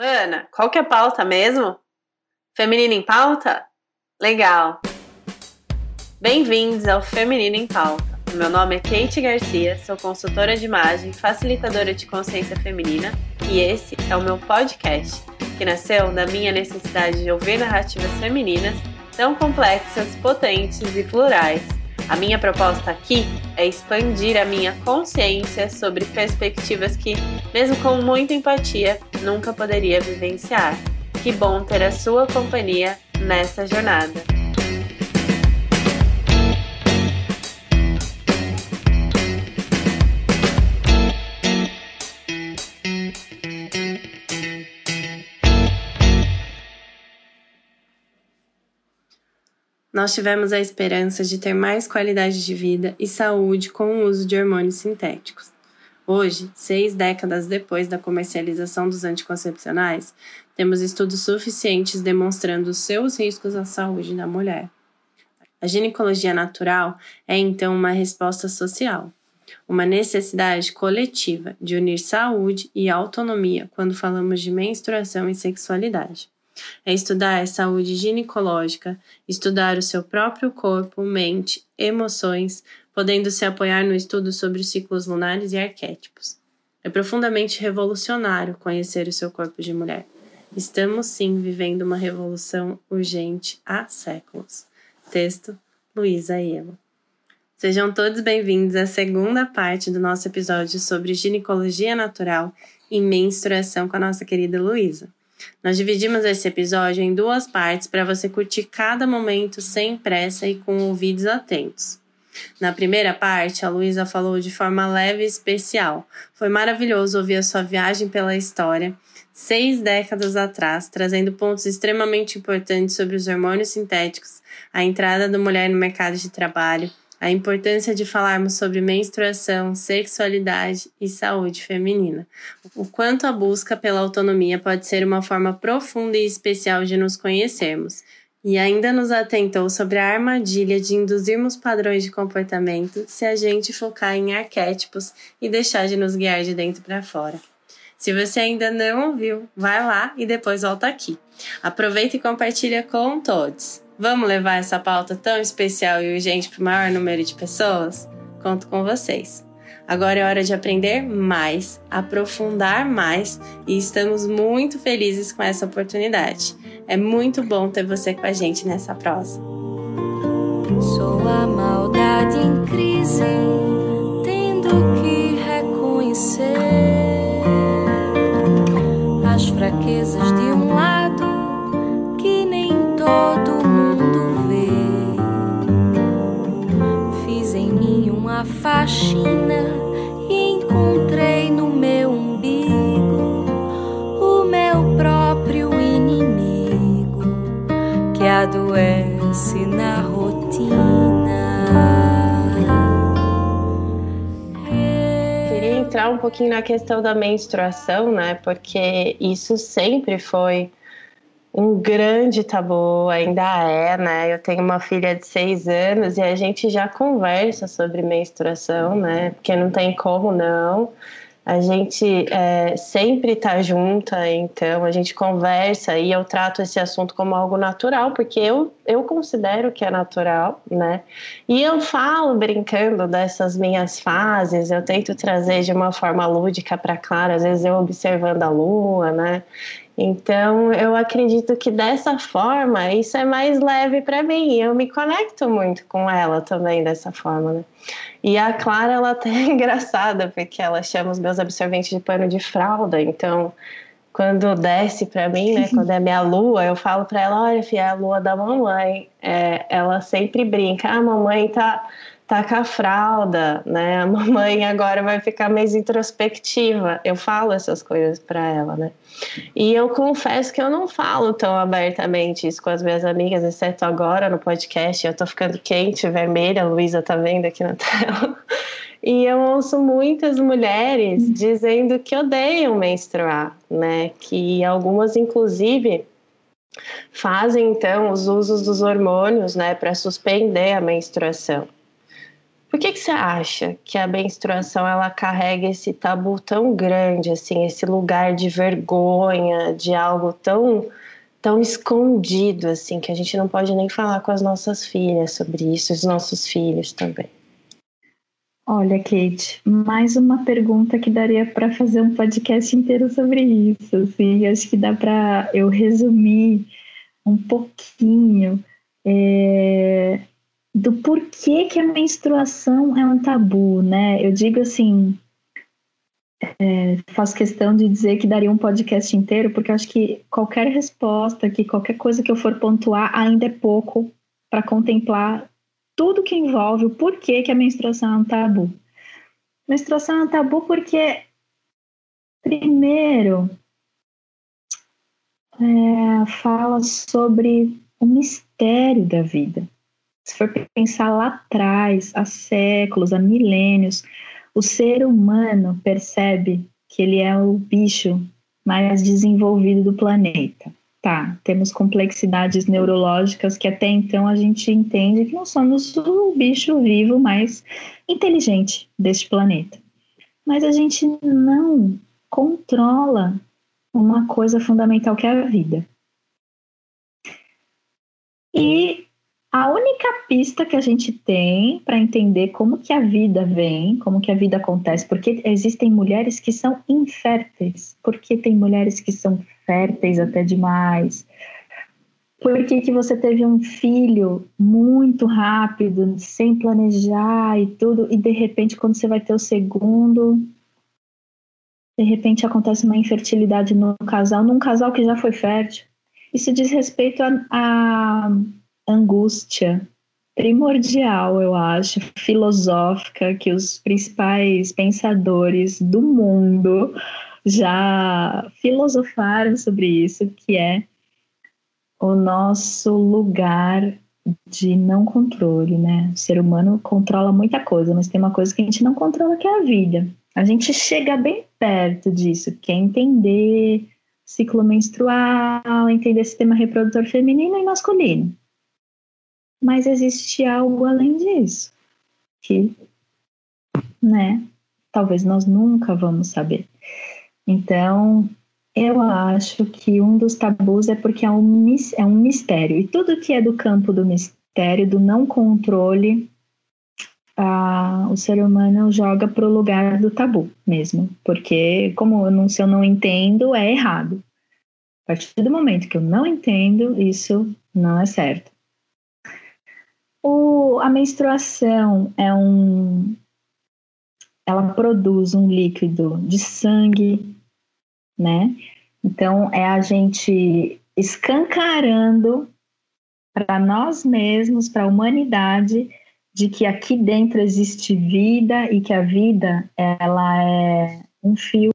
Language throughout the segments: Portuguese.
Mana, qual que é a pauta mesmo? Feminino em pauta? Legal! Bem-vindos ao Feminino em Pauta. Meu nome é Kate Garcia, sou consultora de imagem, facilitadora de consciência feminina e esse é o meu podcast, que nasceu da minha necessidade de ouvir narrativas femininas tão complexas, potentes e plurais a minha proposta aqui é expandir a minha consciência sobre perspectivas que, mesmo com muita empatia, nunca poderia vivenciar. Que bom ter a sua companhia nessa jornada. Nós tivemos a esperança de ter mais qualidade de vida e saúde com o uso de hormônios sintéticos. Hoje, seis décadas depois da comercialização dos anticoncepcionais, temos estudos suficientes demonstrando seus riscos à saúde da mulher. A ginecologia natural é então uma resposta social, uma necessidade coletiva de unir saúde e autonomia quando falamos de menstruação e sexualidade é estudar a saúde ginecológica, estudar o seu próprio corpo, mente, emoções, podendo se apoiar no estudo sobre os ciclos lunares e arquétipos. É profundamente revolucionário conhecer o seu corpo de mulher. Estamos sim vivendo uma revolução urgente há séculos. Texto Luísa Elo. Sejam todos bem-vindos à segunda parte do nosso episódio sobre ginecologia natural e menstruação com a nossa querida Luísa. Nós dividimos esse episódio em duas partes para você curtir cada momento sem pressa e com ouvidos atentos. Na primeira parte, a Luísa falou de forma leve e especial. Foi maravilhoso ouvir a sua viagem pela história, seis décadas atrás, trazendo pontos extremamente importantes sobre os hormônios sintéticos, a entrada da mulher no mercado de trabalho, a importância de falarmos sobre menstruação, sexualidade e saúde feminina. O quanto a busca pela autonomia pode ser uma forma profunda e especial de nos conhecermos. E ainda nos atentou sobre a armadilha de induzirmos padrões de comportamento se a gente focar em arquétipos e deixar de nos guiar de dentro para fora. Se você ainda não ouviu, vai lá e depois volta aqui. Aproveita e compartilha com todos. Vamos levar essa pauta tão especial e urgente para o maior número de pessoas? Conto com vocês. Agora é hora de aprender mais, aprofundar mais e estamos muito felizes com essa oportunidade. É muito bom ter você com a gente nessa prosa. Sou a maldade em crise, tendo que reconhecer as fraquezas de um lado que nem todo faxina e encontrei no meu umbigo o meu próprio inimigo que adoece na rotina. Queria entrar um pouquinho na questão da menstruação, né? Porque isso sempre foi um grande tabu, ainda é, né? Eu tenho uma filha de seis anos e a gente já conversa sobre menstruação, né? Porque não tem como não. A gente é, sempre tá junta, então a gente conversa e eu trato esse assunto como algo natural, porque eu, eu considero que é natural, né? E eu falo brincando dessas minhas fases, eu tento trazer de uma forma lúdica para Clara, às vezes eu observando a lua, né? Então, eu acredito que dessa forma isso é mais leve para mim. Eu me conecto muito com ela também dessa forma, né? E a Clara, ela até é engraçada, porque ela chama os meus absorventes de pano de fralda. Então, quando desce para mim, né, quando é minha lua, eu falo para ela: olha, filha, é a lua da mamãe. É, ela sempre brinca: ah, a mamãe tá tá com a fralda, né? A mamãe agora vai ficar mais introspectiva. Eu falo essas coisas para ela, né? E eu confesso que eu não falo tão abertamente isso com as minhas amigas, exceto agora no podcast. Eu tô ficando quente, vermelha, a Luísa tá vendo aqui na tela. E eu ouço muitas mulheres dizendo que odeiam menstruar, né? Que algumas, inclusive, fazem então os usos dos hormônios, né, para suspender a menstruação. Por que, que você acha que a menstruação ela carrega esse tabu tão grande, assim, esse lugar de vergonha, de algo tão tão escondido assim que a gente não pode nem falar com as nossas filhas sobre isso, os nossos filhos também? Olha, Kate, mais uma pergunta que daria para fazer um podcast inteiro sobre isso. Assim, acho que dá para eu resumir um pouquinho é, do porquê que a menstruação é um tabu, né? Eu digo assim, é, faço questão de dizer que daria um podcast inteiro, porque acho que qualquer resposta, que qualquer coisa que eu for pontuar ainda é pouco para contemplar tudo que envolve o porquê que a menstruação é um tabu. Menstruação é um tabu porque, primeiro, é, fala sobre o mistério da vida. Se for pensar lá atrás, há séculos, há milênios, o ser humano percebe que ele é o bicho mais desenvolvido do planeta. Tá, temos complexidades neurológicas que até então a gente entende que não somos o bicho vivo mais inteligente deste planeta. Mas a gente não controla uma coisa fundamental que é a vida. E a única pista que a gente tem para entender como que a vida vem, como que a vida acontece, porque existem mulheres que são inférteis, porque tem mulheres que são férteis até demais, por que, que você teve um filho muito rápido, sem planejar e tudo, e de repente quando você vai ter o segundo, de repente acontece uma infertilidade no casal, num casal que já foi fértil. Isso diz respeito a, a angústia primordial, eu acho, filosófica, que os principais pensadores do mundo já filosofaram sobre isso, que é o nosso lugar de não controle, né? O ser humano controla muita coisa, mas tem uma coisa que a gente não controla, que é a vida. A gente chega bem perto disso, que é entender ciclo menstrual, entender sistema reprodutor feminino e masculino. Mas existe algo além disso, que, né, talvez nós nunca vamos saber. Então, eu acho que um dos tabus é porque é um, é um mistério. E tudo que é do campo do mistério, do não controle, o ser humano joga para o lugar do tabu mesmo. Porque, como eu não, se eu não entendo, é errado. A partir do momento que eu não entendo, isso não é certo. O, a menstruação é um. Ela produz um líquido de sangue, né? Então, é a gente escancarando para nós mesmos, para a humanidade, de que aqui dentro existe vida e que a vida ela é um fio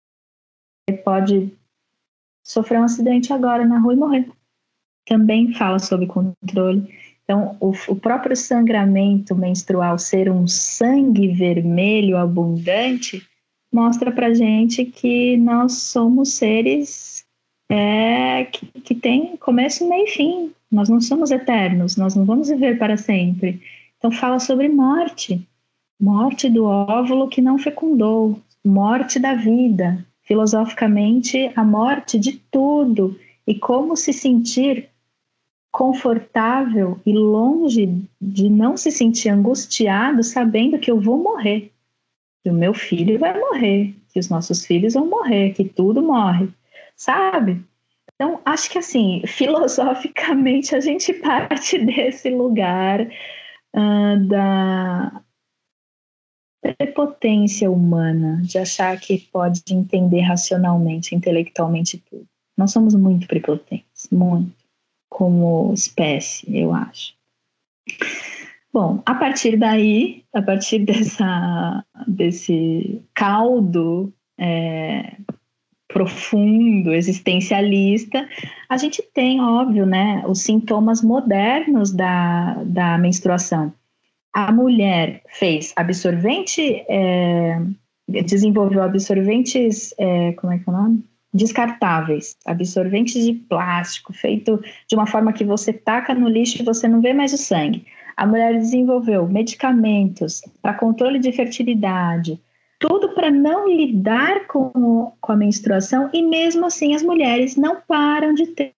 que pode sofrer um acidente agora na rua e morrer. Também fala sobre controle. Então, o, o próprio sangramento menstrual ser um sangue vermelho abundante mostra para gente que nós somos seres é, que, que tem começo, meio e fim. Nós não somos eternos, nós não vamos viver para sempre. Então, fala sobre morte morte do óvulo que não fecundou, morte da vida, filosoficamente, a morte de tudo e como se sentir confortável e longe de não se sentir angustiado sabendo que eu vou morrer, que o meu filho vai morrer, que os nossos filhos vão morrer, que tudo morre, sabe? Então, acho que assim, filosoficamente, a gente parte desse lugar uh, da prepotência humana, de achar que pode entender racionalmente, intelectualmente tudo. Nós somos muito prepotentes, muito como espécie, eu acho. Bom, a partir daí, a partir dessa, desse caldo é, profundo, existencialista, a gente tem, óbvio, né, os sintomas modernos da, da menstruação. A mulher fez absorvente, é, desenvolveu absorventes, é, como é que é o nome? Descartáveis, absorventes de plástico, feito de uma forma que você taca no lixo e você não vê mais o sangue. A mulher desenvolveu medicamentos para controle de fertilidade, tudo para não lidar com, com a menstruação, e mesmo assim as mulheres não param de ter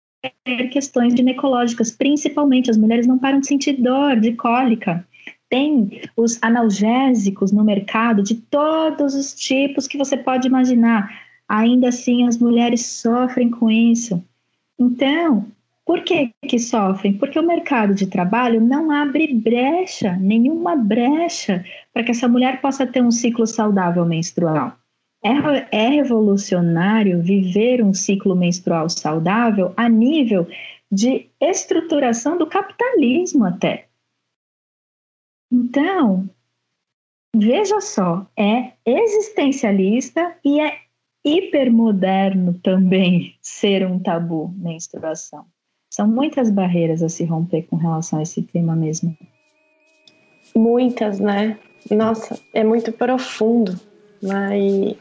questões ginecológicas, principalmente as mulheres não param de sentir dor, de cólica. Tem os analgésicos no mercado de todos os tipos que você pode imaginar. Ainda assim, as mulheres sofrem com isso. Então, por que, que sofrem? Porque o mercado de trabalho não abre brecha, nenhuma brecha, para que essa mulher possa ter um ciclo saudável menstrual. É, é revolucionário viver um ciclo menstrual saudável a nível de estruturação do capitalismo, até. Então, veja só, é existencialista e é hipermoderno também ser um tabu menstruação. São muitas barreiras a se romper com relação a esse tema mesmo. Muitas, né? Nossa, é muito profundo, né? E,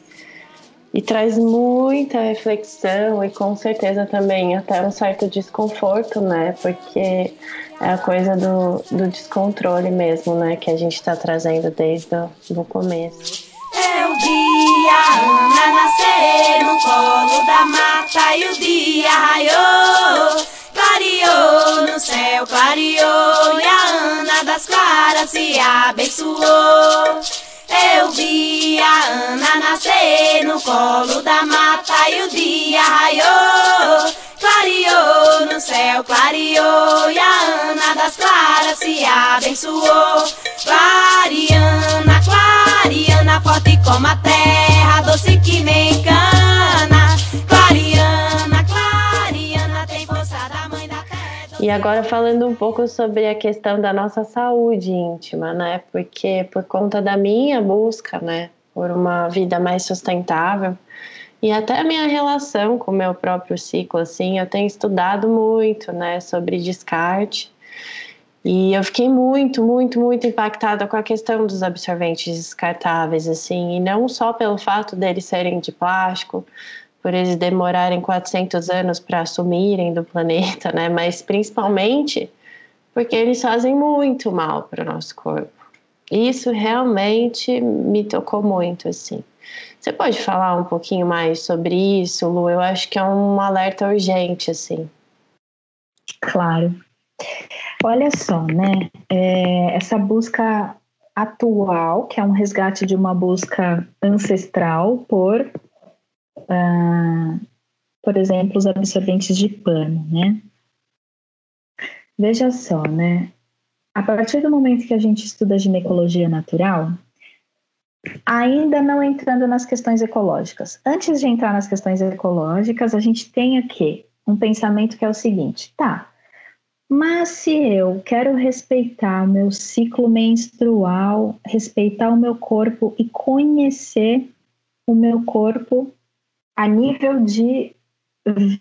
e traz muita reflexão e com certeza também até um certo desconforto, né? Porque é a coisa do, do descontrole mesmo, né? Que a gente está trazendo desde o começo. Ana nascer no colo da mata e o dia raiou clareou no céu, clareou e a Ana das Claras se abençoou. Eu vi a Ana nascer no colo da mata e o dia raiou. Clareou no céu, clareou e a Ana das Claras se abençoou. Clariana, clariana, forte como a terra, doce que nem cana. Clariana, clariana, tem força da mãe da terra. E agora falando um pouco sobre a questão da nossa saúde íntima, né? Porque por conta da minha busca, né, por uma vida mais sustentável e até a minha relação com o meu próprio ciclo, assim, eu tenho estudado muito, né, sobre descarte. E eu fiquei muito, muito, muito impactada com a questão dos absorventes descartáveis, assim, e não só pelo fato deles serem de plástico, por eles demorarem 400 anos para assumirem do planeta, né? Mas principalmente porque eles fazem muito mal para o nosso corpo. Isso realmente me tocou muito, assim. Você pode falar um pouquinho mais sobre isso, Lu? Eu acho que é um alerta urgente, assim. Claro. Olha só, né? É, essa busca atual, que é um resgate de uma busca ancestral por ah, por exemplo, os absorventes de pano, né? Veja só, né? A partir do momento que a gente estuda ginecologia natural, ainda não entrando nas questões ecológicas. Antes de entrar nas questões ecológicas, a gente tem aqui um pensamento que é o seguinte: tá, mas se eu quero respeitar o meu ciclo menstrual, respeitar o meu corpo e conhecer o meu corpo a nível de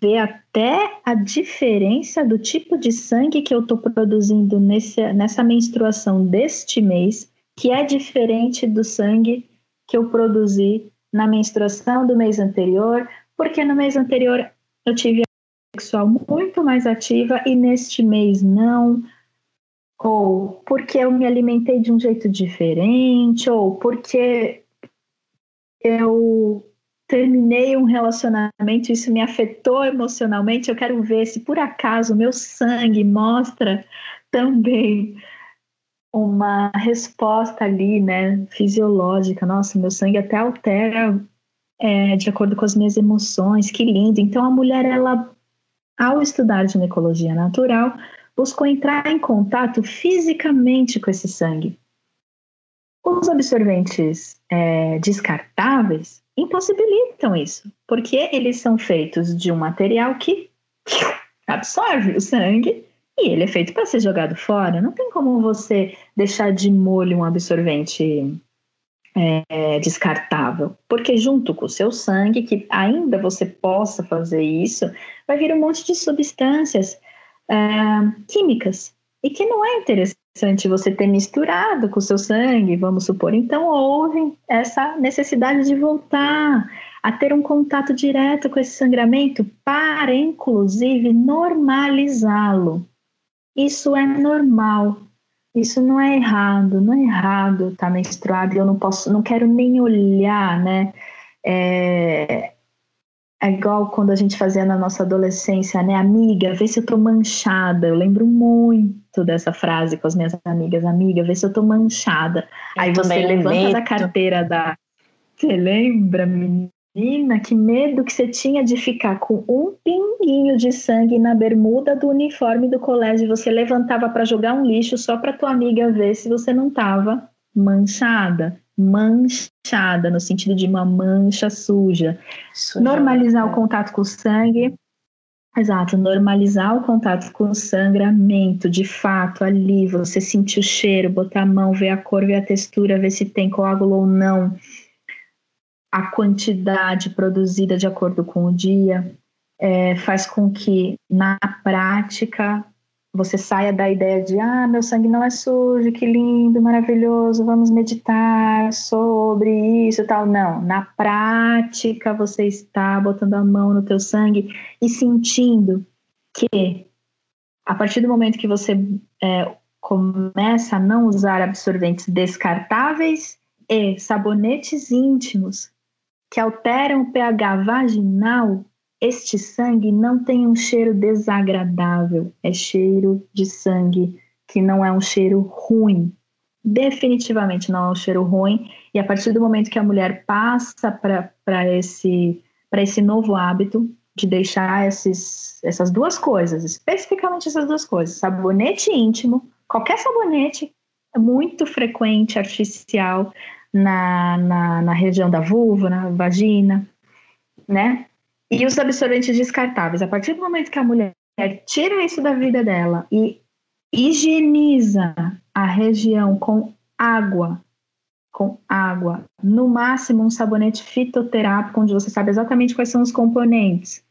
ver até a diferença do tipo de sangue que eu estou produzindo nesse, nessa menstruação deste mês, que é diferente do sangue que eu produzi na menstruação do mês anterior, porque no mês anterior eu tive sexual muito mais ativa e neste mês não, ou porque eu me alimentei de um jeito diferente, ou porque eu terminei um relacionamento, isso me afetou emocionalmente. Eu quero ver se por acaso meu sangue mostra também uma resposta ali, né, fisiológica. Nossa, meu sangue até altera é, de acordo com as minhas emoções. Que lindo! Então a mulher, ela, ao estudar ginecologia natural, buscou entrar em contato fisicamente com esse sangue. Os absorventes é, descartáveis impossibilitam isso, porque eles são feitos de um material que absorve o sangue e ele é feito para ser jogado fora. Não tem como você deixar de molho um absorvente é, descartável, porque junto com o seu sangue, que ainda você possa fazer isso, vai vir um monte de substâncias é, químicas e que não é interessante você ter misturado com o seu sangue, vamos supor. Então, houve essa necessidade de voltar a ter um contato direto com esse sangramento para, inclusive, normalizá-lo. Isso é normal. Isso não é errado, não é errado estar tá menstruada e eu não posso, não quero nem olhar, né? É, é igual quando a gente fazia na nossa adolescência, né? Amiga, vê se eu tô manchada. Eu lembro muito dessa frase com as minhas amigas. Amiga, vê se eu tô manchada. Eu Aí você levanta da carteira da. Você lembra, menina? Que medo que você tinha de ficar com um pinguinho de sangue na bermuda do uniforme do colégio. Você levantava para jogar um lixo só para tua amiga ver se você não tava manchada manchada, no sentido de uma mancha suja. suja normalizar é. o contato com o sangue. Exato, normalizar o contato com o sangramento, de fato, ali, você sentir o cheiro, botar a mão, ver a cor, ver a textura, ver se tem coágulo ou não, a quantidade produzida de acordo com o dia, é, faz com que, na prática, você saia da ideia de ah, meu sangue não é sujo, que lindo, maravilhoso, vamos meditar sobre isso e tal. Não, na prática você está botando a mão no teu sangue e sentindo que a partir do momento que você é, começa a não usar absorventes descartáveis e sabonetes íntimos que alteram o pH vaginal, este sangue não tem um cheiro desagradável, é cheiro de sangue que não é um cheiro ruim. Definitivamente não é um cheiro ruim. E a partir do momento que a mulher passa para esse, esse novo hábito de deixar esses, essas duas coisas, especificamente essas duas coisas, sabonete íntimo, qualquer sabonete muito frequente, artificial, na, na, na região da vulva, na vagina, né? E os absorventes descartáveis. A partir do momento que a mulher tira isso da vida dela e higieniza a região com água, com água, no máximo um sabonete fitoterápico, onde você sabe exatamente quais são os componentes,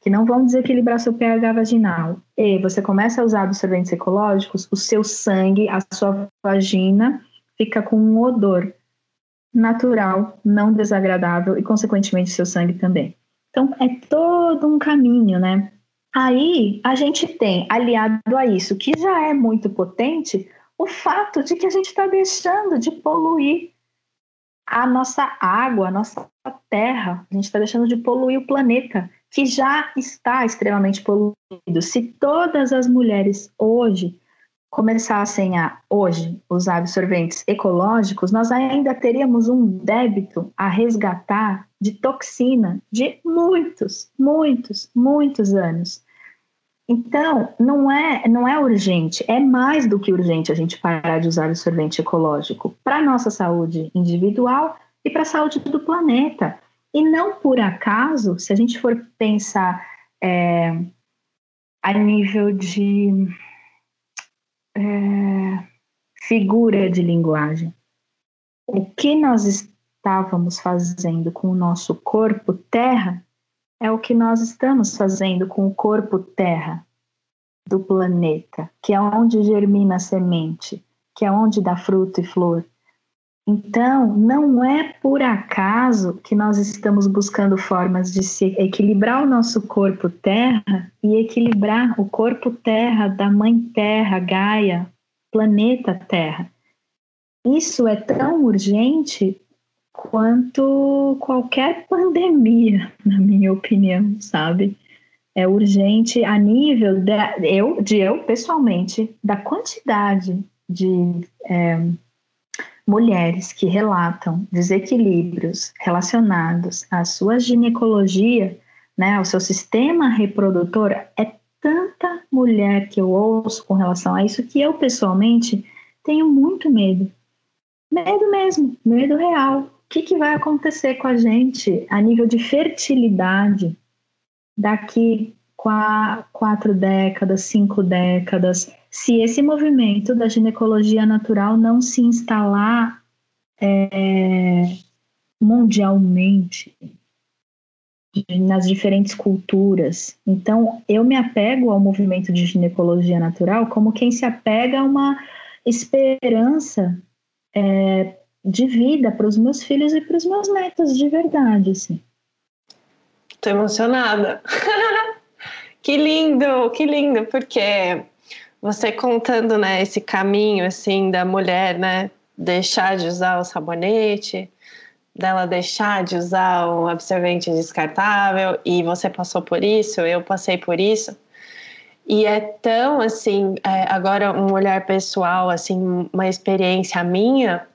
que não vão desequilibrar seu pH vaginal. E você começa a usar absorventes ecológicos, o seu sangue, a sua vagina fica com um odor natural, não desagradável e, consequentemente, seu sangue também. Então, é todo um caminho, né? Aí, a gente tem, aliado a isso, que já é muito potente, o fato de que a gente está deixando de poluir a nossa água, a nossa terra, a gente está deixando de poluir o planeta, que já está extremamente poluído. Se todas as mulheres hoje começassem a, hoje, usar absorventes ecológicos, nós ainda teríamos um débito a resgatar de toxina de muitos, muitos, muitos anos. Então, não é, não é urgente, é mais do que urgente a gente parar de usar absorvente ecológico para nossa saúde individual e para a saúde do planeta. E não por acaso, se a gente for pensar é, a nível de é, figura de linguagem. O que nós estávamos fazendo com o nosso corpo terra é o que nós estamos fazendo com o corpo terra do planeta, que é onde germina a semente, que é onde dá fruto e flor. Então, não é por acaso que nós estamos buscando formas de se equilibrar o nosso corpo terra e equilibrar o corpo terra da mãe terra, Gaia, planeta Terra. Isso é tão urgente quanto qualquer pandemia, na minha opinião, sabe? É urgente a nível de eu, de eu pessoalmente, da quantidade de é, mulheres que relatam desequilíbrios relacionados à sua ginecologia, né, ao seu sistema reprodutor, é tanta mulher que eu ouço com relação a isso que eu pessoalmente tenho muito medo. Medo mesmo, medo real. O que, que vai acontecer com a gente a nível de fertilidade daqui quatro décadas, cinco décadas, se esse movimento da ginecologia natural não se instalar é, mundialmente nas diferentes culturas. Então, eu me apego ao movimento de ginecologia natural como quem se apega a uma esperança é, de vida para os meus filhos e para os meus netos, de verdade, assim. Tô emocionada. que lindo, que lindo, porque você contando, né, esse caminho assim da mulher, né, deixar de usar o sabonete, dela deixar de usar o absorvente descartável e você passou por isso, eu passei por isso. E é tão assim, é, agora um olhar pessoal, assim, uma experiência minha,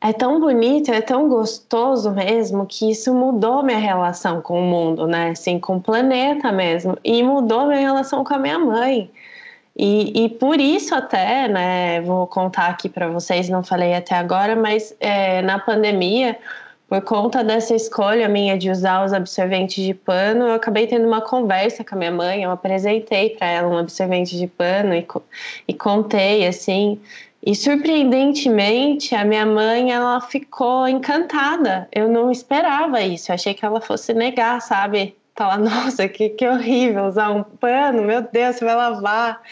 é tão bonito, é tão gostoso mesmo que isso mudou minha relação com o mundo, né? Assim, com o planeta mesmo. E mudou minha relação com a minha mãe. E, e por isso até, né, vou contar aqui para vocês, não falei até agora, mas é, na pandemia, por conta dessa escolha minha de usar os absorventes de pano, eu acabei tendo uma conversa com a minha mãe, eu apresentei para ela um absorvente de pano e, e contei, assim, e surpreendentemente, a minha mãe, ela ficou encantada. Eu não esperava isso. Eu achei que ela fosse negar, sabe? Falar, nossa, que, que horrível usar um pano, meu Deus, você vai lavar.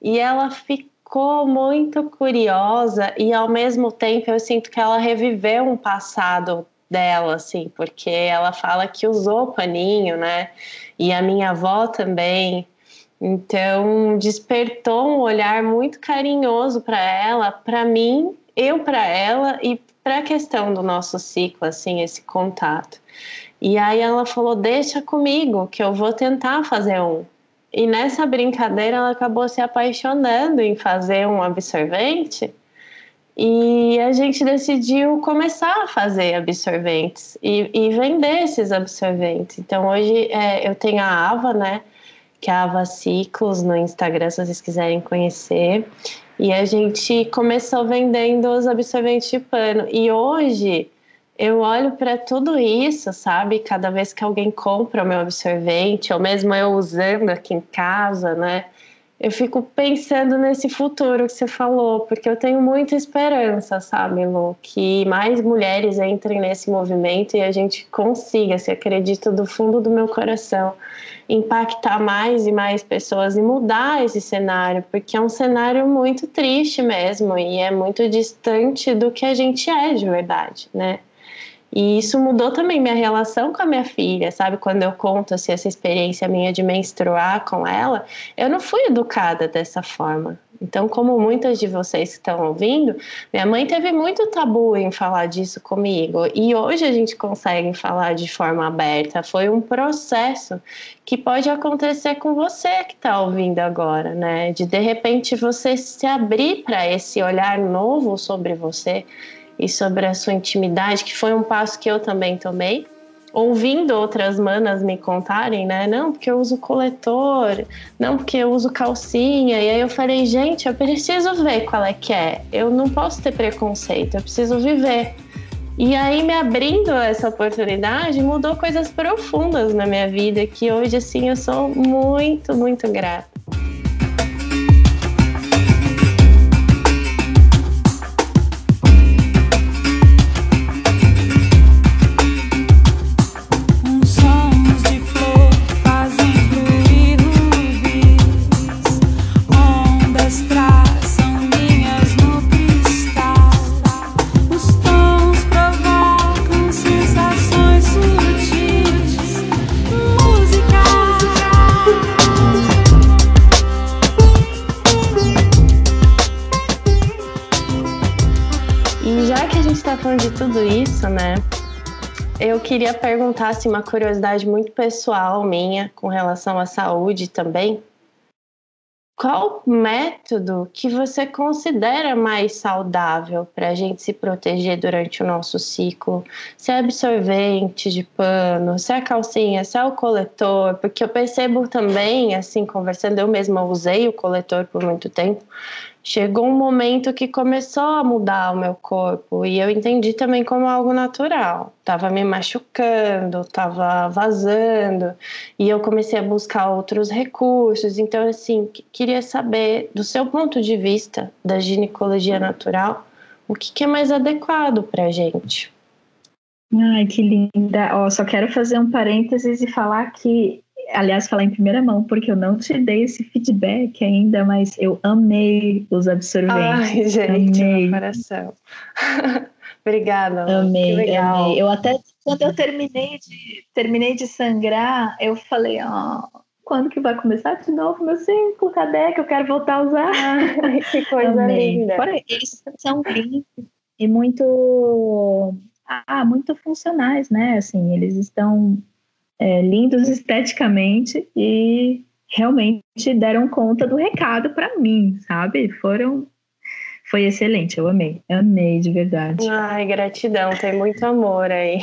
E ela ficou muito curiosa e ao mesmo tempo eu sinto que ela reviveu um passado dela, assim, porque ela fala que usou paninho, né? E a minha avó também. Então, despertou um olhar muito carinhoso para ela, para mim, eu para ela e para a questão do nosso ciclo, assim, esse contato. E aí ela falou: Deixa comigo, que eu vou tentar fazer um. E nessa brincadeira ela acabou se apaixonando em fazer um absorvente. E a gente decidiu começar a fazer absorventes e, e vender esses absorventes. Então hoje é, eu tenho a Ava, né? Que é a Ava Ciclos no Instagram, se vocês quiserem conhecer. E a gente começou vendendo os absorventes de pano. E hoje eu olho para tudo isso, sabe? Cada vez que alguém compra o meu absorvente, ou mesmo eu usando aqui em casa, né? Eu fico pensando nesse futuro que você falou, porque eu tenho muita esperança, sabe, Lu? Que mais mulheres entrem nesse movimento e a gente consiga, se acredito do fundo do meu coração, impactar mais e mais pessoas e mudar esse cenário, porque é um cenário muito triste mesmo e é muito distante do que a gente é de verdade, né? E isso mudou também minha relação com a minha filha, sabe? Quando eu conto assim, essa experiência minha de menstruar com ela, eu não fui educada dessa forma. Então, como muitas de vocês estão ouvindo, minha mãe teve muito tabu em falar disso comigo. E hoje a gente consegue falar de forma aberta. Foi um processo que pode acontecer com você que está ouvindo agora, né? De de repente você se abrir para esse olhar novo sobre você e sobre a sua intimidade, que foi um passo que eu também tomei. Ouvindo outras manas me contarem, né? Não, porque eu uso coletor, não, porque eu uso calcinha. E aí eu falei, gente, eu preciso ver qual é que é. Eu não posso ter preconceito, eu preciso viver. E aí, me abrindo essa oportunidade, mudou coisas profundas na minha vida que hoje, assim, eu sou muito, muito grata. Eu queria perguntar assim, uma curiosidade muito pessoal minha com relação à saúde também. Qual método que você considera mais saudável para a gente se proteger durante o nosso ciclo? Se é absorvente de pano, se é calcinha, se é o coletor? Porque eu percebo também, assim, conversando, eu mesma usei o coletor por muito tempo, chegou um momento que começou a mudar o meu corpo e eu entendi também como algo natural. Tava me machucando, tava vazando e eu comecei a buscar outros recursos. Então, assim, queria saber do seu ponto de vista da ginecologia natural, o que, que é mais adequado para gente. Ai, que linda! Ó, só quero fazer um parênteses e falar que aliás, falar em primeira mão, porque eu não te dei esse feedback ainda, mas eu amei os absorventes. Ai, gente, amei. meu coração. Obrigada. Amei, amei. Eu até quando eu terminei de terminei de sangrar, eu falei, ó, oh, quando que vai começar de novo meu ciclo? Cadê que eu quero voltar a usar? Ai, que coisa Amei. linda. Fora, eles são lindos e muito, ah, muito funcionais, né? Assim, eles estão é, lindos esteticamente e realmente deram conta do recado para mim, sabe? Foram, foi excelente, eu amei, amei de verdade. Ai, gratidão, tem muito amor aí.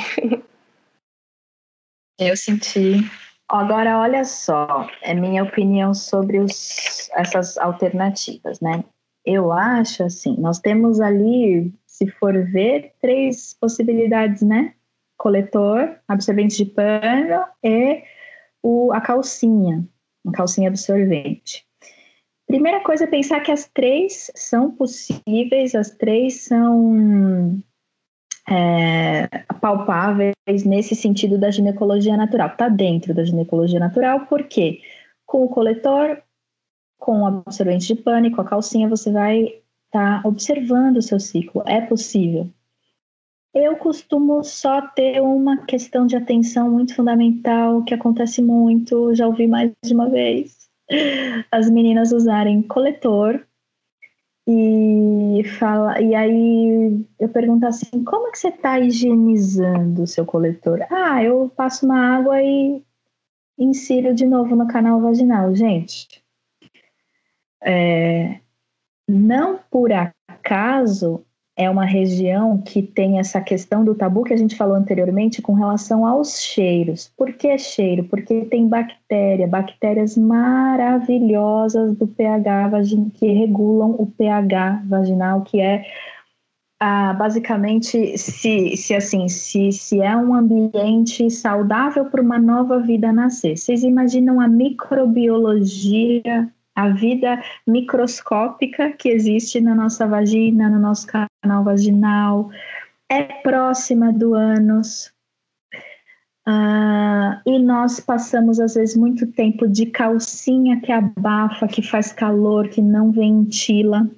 Eu senti. Agora, olha só, é minha opinião sobre os, essas alternativas, né? Eu acho assim, nós temos ali, se for ver, três possibilidades, né? Coletor, absorvente de pano e o, a calcinha, a calcinha absorvente. Primeira coisa é pensar que as três são possíveis, as três são é, palpáveis nesse sentido da ginecologia natural. Está dentro da ginecologia natural, porque com o coletor, com o absorvente de pânico, a calcinha, você vai estar tá observando o seu ciclo. É possível. Eu costumo só ter uma questão de atenção muito fundamental, que acontece muito, já ouvi mais de uma vez. As meninas usarem coletor e fala e aí eu pergunto assim como é que você está higienizando o seu coletor ah eu passo uma água e insiro de novo no canal vaginal gente é, não por acaso é uma região que tem essa questão do tabu que a gente falou anteriormente com relação aos cheiros. Por que cheiro? Porque tem bactéria, bactérias maravilhosas do pH que regulam o pH vaginal, que é ah, basicamente se, se assim se, se é um ambiente saudável para uma nova vida nascer. Vocês imaginam a microbiologia a vida microscópica que existe na nossa vagina, no nosso canal vaginal, é próxima do ânus. Uh, e nós passamos, às vezes, muito tempo de calcinha que abafa, que faz calor, que não ventila.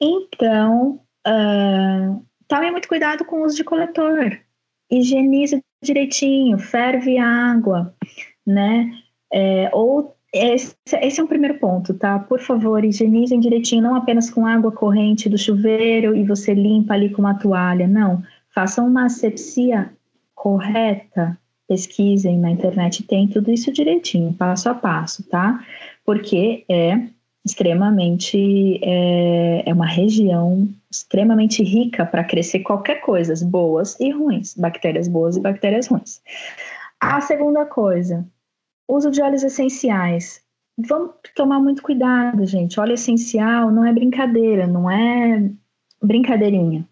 Então, uh, tome muito cuidado com o uso de coletor. Higienize direitinho, ferve água, né? É, ou esse, esse, é um primeiro ponto, tá? Por favor, higienizem direitinho, não apenas com água corrente do chuveiro e você limpa ali com uma toalha, não. Façam uma asepsia correta, pesquisem na internet, tem tudo isso direitinho, passo a passo, tá? Porque é extremamente, é, é uma região extremamente rica para crescer qualquer coisa, boas e ruins, bactérias boas e bactérias ruins. A segunda coisa, Uso de óleos essenciais. Vamos tomar muito cuidado, gente. Óleo essencial não é brincadeira, não é brincadeirinha.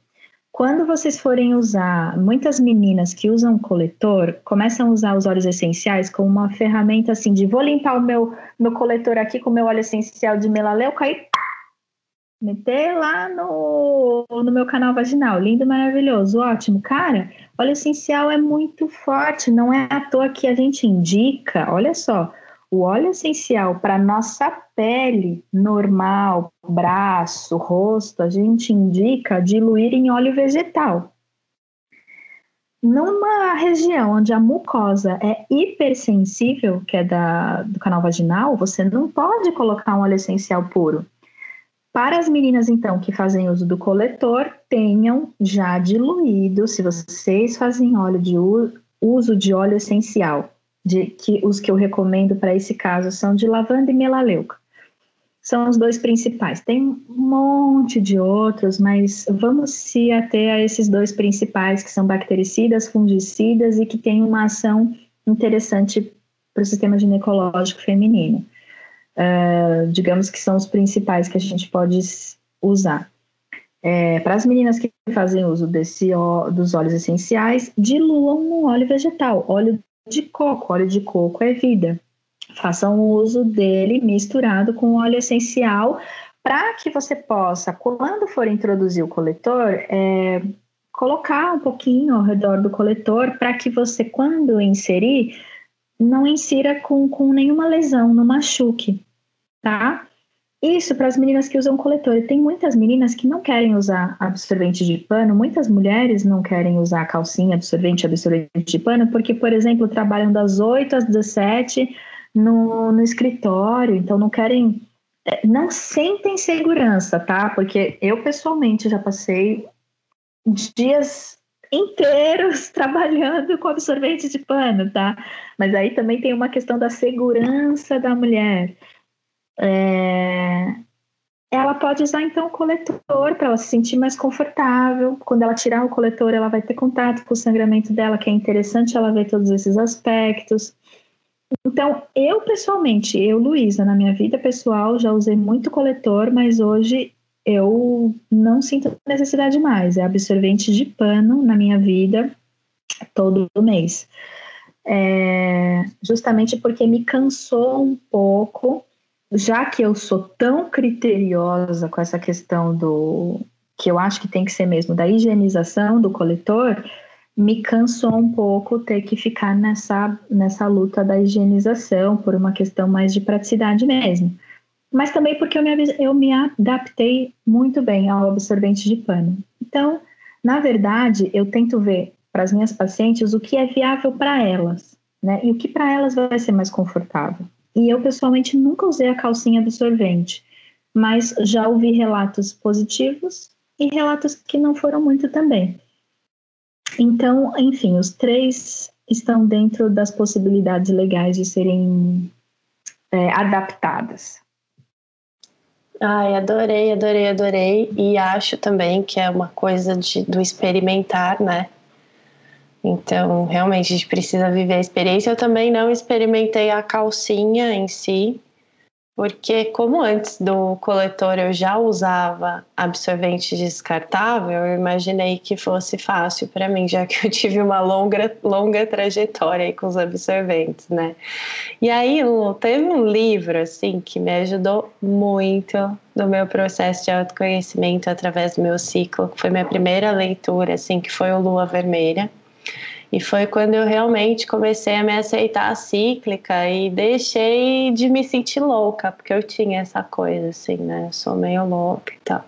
Quando vocês forem usar, muitas meninas que usam coletor começam a usar os óleos essenciais como uma ferramenta assim de vou limpar o meu, meu coletor aqui com meu óleo essencial de melaleuca e meter lá no, no meu canal vaginal. Lindo, maravilhoso, ótimo. Cara, óleo essencial é muito forte, não é à toa que a gente indica, olha só, o óleo essencial para nossa pele normal, braço, rosto, a gente indica diluir em óleo vegetal. Numa região onde a mucosa é hipersensível, que é da, do canal vaginal, você não pode colocar um óleo essencial puro. Para as meninas, então, que fazem uso do coletor, tenham já diluído, se vocês fazem óleo de uso de óleo essencial, de que os que eu recomendo para esse caso são de lavanda e melaleuca. São os dois principais. Tem um monte de outros, mas vamos se ater a esses dois principais, que são bactericidas, fungicidas e que têm uma ação interessante para o sistema ginecológico feminino uh, digamos que são os principais que a gente pode usar. É, para as meninas que fazem uso desse, dos óleos essenciais, diluam no óleo vegetal, óleo de coco. Óleo de coco é vida. Façam uso dele misturado com óleo essencial para que você possa, quando for introduzir o coletor, é, colocar um pouquinho ao redor do coletor para que você, quando inserir, não insira com, com nenhuma lesão, não machuque tá? Isso para as meninas que usam coletor. Tem muitas meninas que não querem usar absorvente de pano, muitas mulheres não querem usar calcinha, absorvente, absorvente de pano, porque, por exemplo, trabalham das 8 às 17 no, no escritório, então não querem, é, não sentem segurança, tá? Porque eu pessoalmente já passei dias inteiros trabalhando com absorvente de pano, tá? Mas aí também tem uma questão da segurança da mulher. É... Ela pode usar então o coletor para ela se sentir mais confortável. Quando ela tirar o coletor, ela vai ter contato com o sangramento dela, que é interessante ela ver todos esses aspectos. Então, eu pessoalmente, eu, Luísa, na minha vida pessoal, já usei muito coletor, mas hoje eu não sinto necessidade mais. É absorvente de pano na minha vida todo mês. É, justamente porque me cansou um pouco, já que eu sou tão criteriosa com essa questão do que eu acho que tem que ser mesmo da higienização do coletor, me cansou um pouco ter que ficar nessa, nessa luta da higienização por uma questão mais de praticidade mesmo. Mas também porque eu me, eu me adaptei muito bem ao absorvente de pano. Então, na verdade, eu tento ver para as minhas pacientes o que é viável para elas, né? E o que para elas vai ser mais confortável. E eu, pessoalmente, nunca usei a calcinha absorvente, mas já ouvi relatos positivos e relatos que não foram muito também. Então, enfim, os três estão dentro das possibilidades legais de serem é, adaptadas. Ai, adorei, adorei, adorei. E acho também que é uma coisa de, do experimentar, né? Então, realmente, a gente precisa viver a experiência. Eu também não experimentei a calcinha em si, porque como antes do coletor eu já usava absorvente descartável, eu imaginei que fosse fácil para mim, já que eu tive uma longa, longa trajetória com os absorventes, né? E aí teve um livro assim que me ajudou muito no meu processo de autoconhecimento através do meu ciclo, que foi minha primeira leitura, assim, que foi o Lua Vermelha e foi quando eu realmente comecei a me aceitar cíclica e deixei de me sentir louca, porque eu tinha essa coisa assim, né? Eu sou meio louca e tal.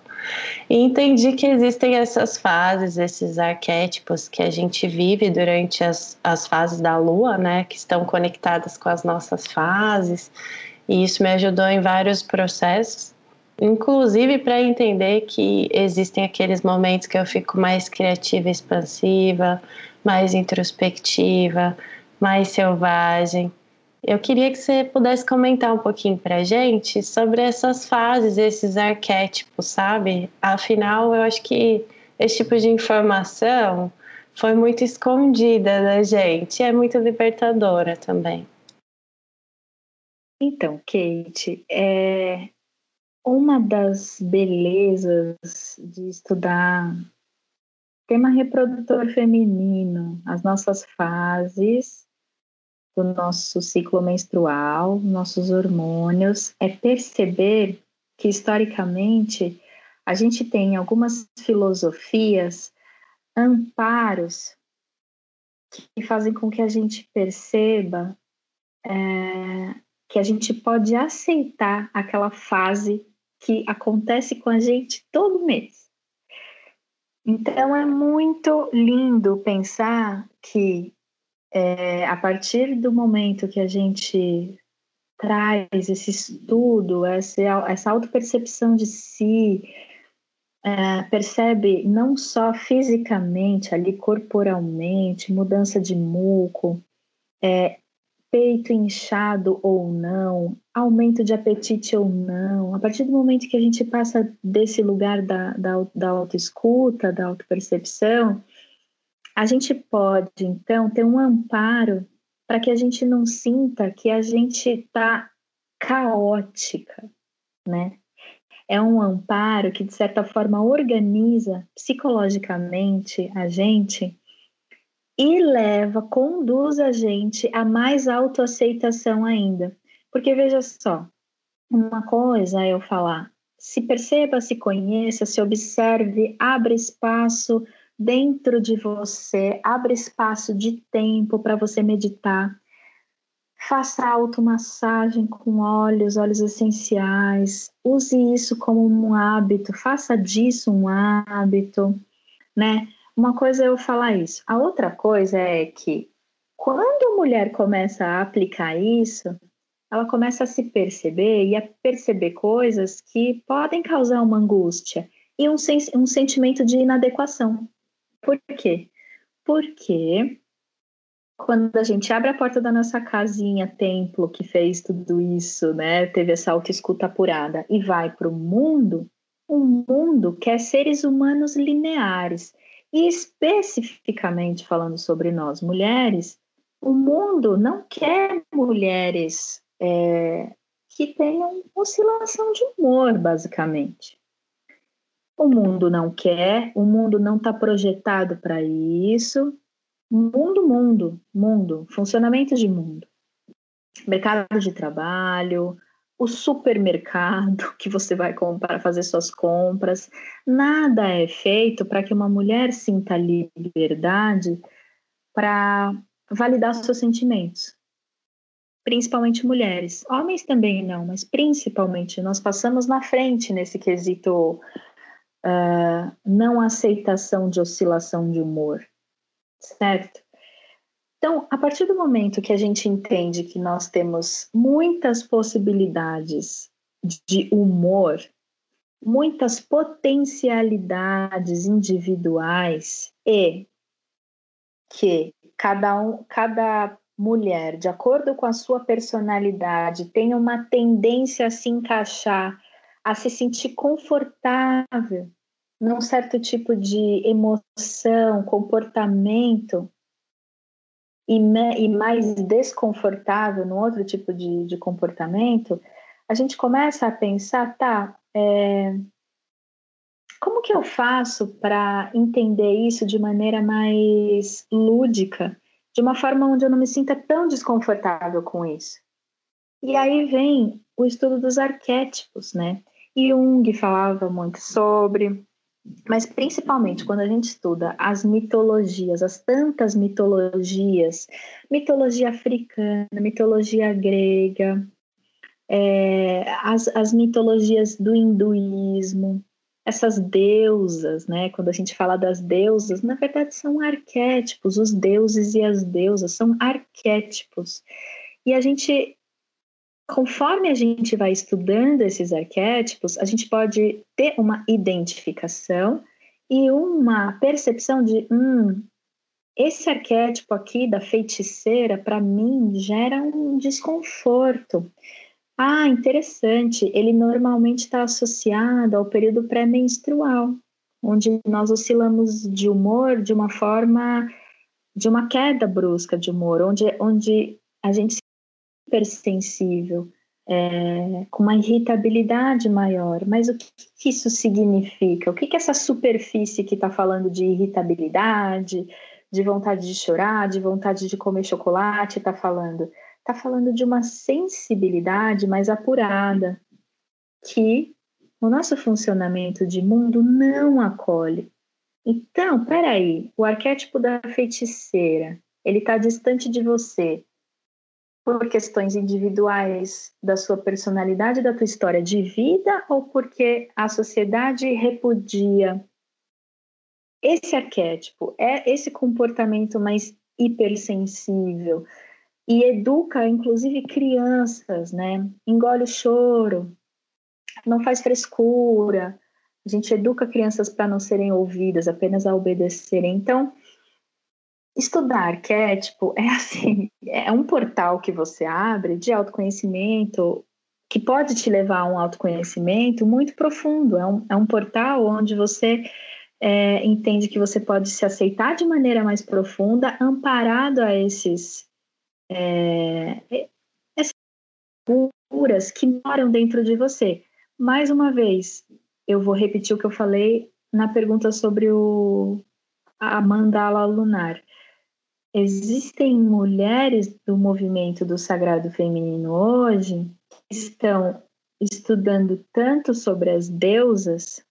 E entendi que existem essas fases, esses arquétipos que a gente vive durante as, as fases da lua, né? Que estão conectadas com as nossas fases. E isso me ajudou em vários processos, inclusive para entender que existem aqueles momentos que eu fico mais criativa, expansiva, mais introspectiva, mais selvagem. Eu queria que você pudesse comentar um pouquinho para gente sobre essas fases, esses arquétipos, sabe? Afinal, eu acho que esse tipo de informação foi muito escondida da gente, é muito libertadora também. Então, Kate, é uma das belezas de estudar Tema reprodutor feminino, as nossas fases do nosso ciclo menstrual, nossos hormônios, é perceber que historicamente a gente tem algumas filosofias, amparos que fazem com que a gente perceba é, que a gente pode aceitar aquela fase que acontece com a gente todo mês. Então é muito lindo pensar que é, a partir do momento que a gente traz esse estudo, essa, essa autopercepção de si, é, percebe não só fisicamente, ali corporalmente, mudança de muco, é, peito inchado ou não, aumento de apetite ou não, a partir do momento que a gente passa desse lugar da, da, da autoescuta, da autopercepção, a gente pode, então, ter um amparo para que a gente não sinta que a gente está caótica, né? É um amparo que, de certa forma, organiza psicologicamente a gente e leva, conduz a gente a mais autoaceitação ainda. Porque veja só, uma coisa é eu falar, se perceba, se conheça, se observe, abre espaço dentro de você, abre espaço de tempo para você meditar. Faça automassagem com óleos, óleos essenciais. Use isso como um hábito, faça disso um hábito, né? Uma coisa é eu falar isso. A outra coisa é que quando a mulher começa a aplicar isso, ela começa a se perceber e a perceber coisas que podem causar uma angústia e um, sen um sentimento de inadequação. Por quê? Porque quando a gente abre a porta da nossa casinha, templo, que fez tudo isso, né, teve essa autoescuta apurada, e vai para o mundo, o mundo quer seres humanos lineares. E especificamente falando sobre nós mulheres, o mundo não quer mulheres é, que tenham oscilação de humor, basicamente. O mundo não quer, o mundo não está projetado para isso, Mundo, mundo, mundo, funcionamento de mundo. Mercado de trabalho, o supermercado que você vai para fazer suas compras. Nada é feito para que uma mulher sinta liberdade para validar seus sentimentos. Principalmente mulheres. Homens também não, mas principalmente nós passamos na frente nesse quesito uh, não aceitação de oscilação de humor certo? Então, a partir do momento que a gente entende que nós temos muitas possibilidades de humor, muitas potencialidades individuais e que cada um, cada mulher, de acordo com a sua personalidade, tem uma tendência a se encaixar, a se sentir confortável num certo tipo de emoção, comportamento, e, me, e mais desconfortável num outro tipo de, de comportamento, a gente começa a pensar, tá, é, como que eu faço para entender isso de maneira mais lúdica, de uma forma onde eu não me sinta tão desconfortável com isso? E aí vem o estudo dos arquétipos, né? Jung falava muito sobre, mas principalmente quando a gente estuda as mitologias, as tantas mitologias, mitologia africana, mitologia grega, é, as, as mitologias do hinduísmo, essas deusas, né? Quando a gente fala das deusas, na verdade são arquétipos, os deuses e as deusas são arquétipos. E a gente conforme a gente vai estudando esses arquétipos, a gente pode ter uma identificação e uma percepção de, hum, esse arquétipo aqui da feiticeira, para mim, gera um desconforto. Ah, interessante, ele normalmente está associado ao período pré-menstrual, onde nós oscilamos de humor de uma forma, de uma queda brusca de humor, onde, onde a gente hipersensível, é, com uma irritabilidade maior. Mas o que, que isso significa? O que, que essa superfície que está falando de irritabilidade, de vontade de chorar, de vontade de comer chocolate está falando? Está falando de uma sensibilidade mais apurada, que o nosso funcionamento de mundo não acolhe. Então, peraí, o arquétipo da feiticeira, ele está distante de você, por questões individuais da sua personalidade, da tua história de vida, ou porque a sociedade repudia esse arquétipo, é esse comportamento mais hipersensível e educa, inclusive, crianças, né? Engole o choro, não faz frescura. A gente educa crianças para não serem ouvidas, apenas a obedecerem. Então, Estudar arquétipo é assim, é um portal que você abre de autoconhecimento que pode te levar a um autoconhecimento muito profundo. É um, é um portal onde você é, entende que você pode se aceitar de maneira mais profunda, amparado a esses é, essas curas que moram dentro de você. Mais uma vez, eu vou repetir o que eu falei na pergunta sobre o, a mandala lunar. Existem mulheres do movimento do sagrado feminino hoje que estão estudando tanto sobre as deusas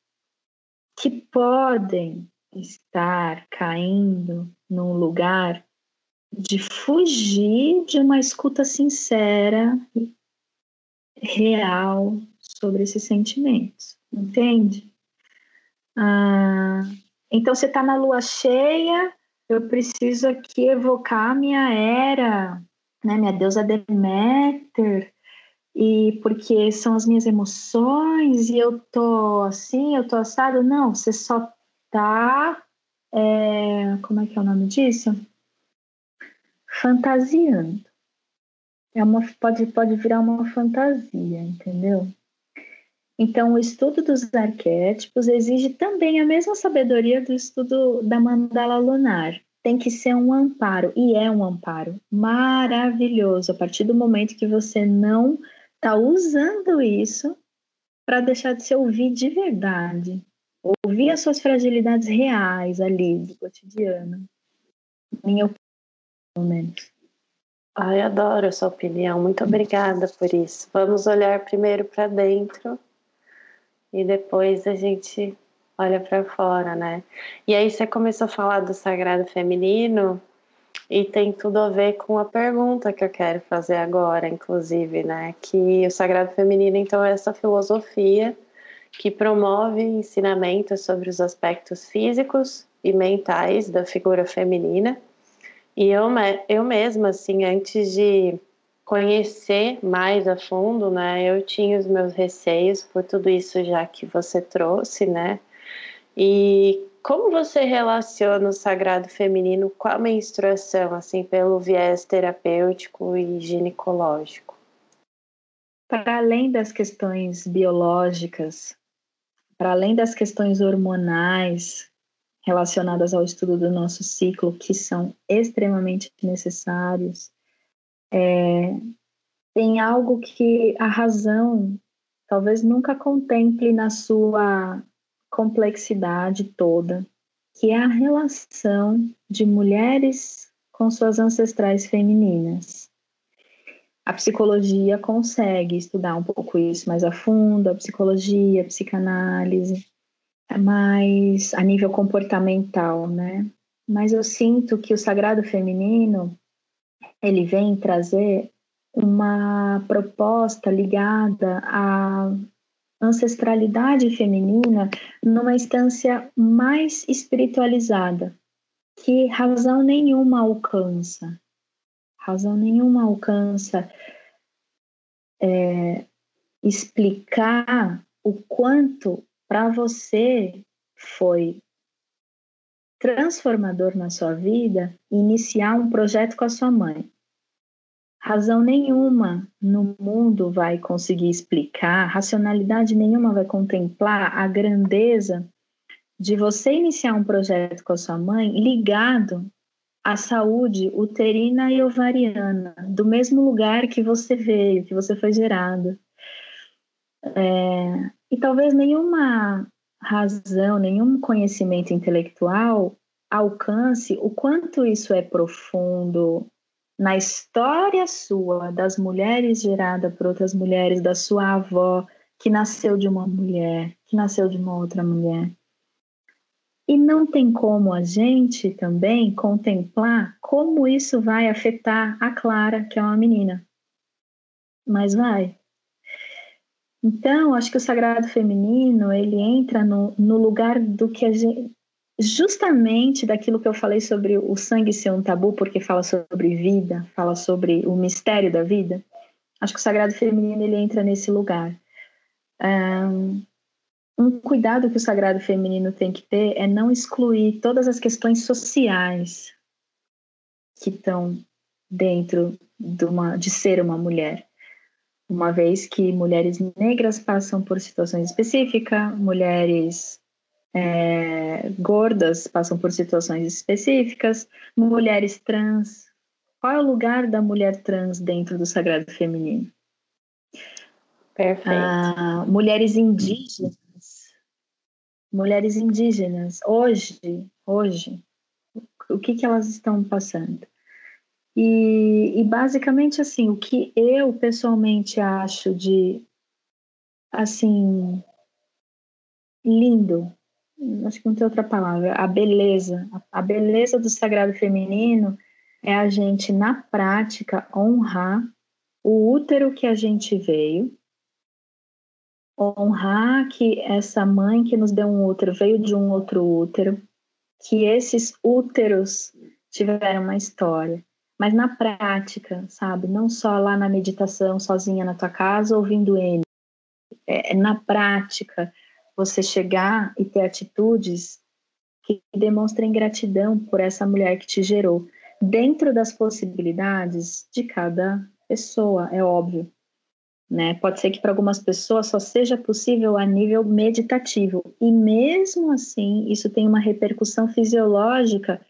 que podem estar caindo num lugar de fugir de uma escuta sincera e real sobre esses sentimentos, entende? Ah, então você está na lua cheia eu preciso aqui evocar minha era, né, minha deusa Deméter, e porque são as minhas emoções e eu tô assim, eu tô assado. Não, você só tá. É, como é que é o nome disso? Fantasiando. É uma, pode, pode virar uma fantasia, entendeu? Então, o estudo dos arquétipos exige também a mesma sabedoria do estudo da mandala lunar. Tem que ser um amparo, e é um amparo maravilhoso a partir do momento que você não está usando isso para deixar de se ouvir de verdade, ouvir as suas fragilidades reais ali do cotidiano. Minha pelo menos. Ai, adoro a sua opinião. Muito obrigada por isso. Vamos olhar primeiro para dentro e depois a gente olha para fora, né? E aí você começou a falar do sagrado feminino e tem tudo a ver com a pergunta que eu quero fazer agora, inclusive, né? Que o sagrado feminino então é essa filosofia que promove ensinamentos sobre os aspectos físicos e mentais da figura feminina. E eu, eu mesma, assim, antes de conhecer mais a fundo, né? Eu tinha os meus receios por tudo isso já que você trouxe, né? E como você relaciona o sagrado feminino com a menstruação, assim, pelo viés terapêutico e ginecológico? Para além das questões biológicas, para além das questões hormonais relacionadas ao estudo do nosso ciclo, que são extremamente necessários, é, tem algo que a razão talvez nunca contemple na sua complexidade toda, que é a relação de mulheres com suas ancestrais femininas. A psicologia consegue estudar um pouco isso mais a fundo, a psicologia, a psicanálise, mas a nível comportamental, né? Mas eu sinto que o sagrado feminino ele vem trazer uma proposta ligada à ancestralidade feminina numa instância mais espiritualizada, que razão nenhuma alcança. Razão nenhuma alcança é, explicar o quanto para você foi transformador na sua vida iniciar um projeto com a sua mãe. Razão nenhuma no mundo vai conseguir explicar, racionalidade nenhuma vai contemplar a grandeza de você iniciar um projeto com a sua mãe ligado à saúde uterina e ovariana, do mesmo lugar que você veio, que você foi gerado. É, e talvez nenhuma razão, nenhum conhecimento intelectual alcance o quanto isso é profundo na história sua, das mulheres gerada por outras mulheres, da sua avó, que nasceu de uma mulher, que nasceu de uma outra mulher. E não tem como a gente também contemplar como isso vai afetar a Clara, que é uma menina. Mas vai. Então, acho que o sagrado feminino, ele entra no, no lugar do que a gente, justamente daquilo que eu falei sobre o sangue ser um tabu, porque fala sobre vida, fala sobre o mistério da vida. Acho que o sagrado feminino, ele entra nesse lugar. Um, cuidado que o sagrado feminino tem que ter é não excluir todas as questões sociais que estão dentro de, uma, de ser uma mulher uma vez que mulheres negras passam por situações específicas, mulheres é, gordas passam por situações específicas, mulheres trans. Qual é o lugar da mulher trans dentro do sagrado feminino? Perfeito. Ah, mulheres indígenas. Mulheres indígenas, hoje, hoje, o que, que elas estão passando? E, e, basicamente assim, o que eu pessoalmente acho de assim lindo, acho que não tem outra palavra, a beleza, a beleza do sagrado feminino é a gente na prática honrar o útero que a gente veio, honrar que essa mãe que nos deu um útero veio de um outro útero, que esses úteros tiveram uma história mas na prática, sabe? Não só lá na meditação, sozinha na tua casa, ouvindo ele. É, é na prática, você chegar e ter atitudes que demonstrem gratidão por essa mulher que te gerou, dentro das possibilidades de cada pessoa, é óbvio. Né? Pode ser que para algumas pessoas só seja possível a nível meditativo, e mesmo assim, isso tem uma repercussão fisiológica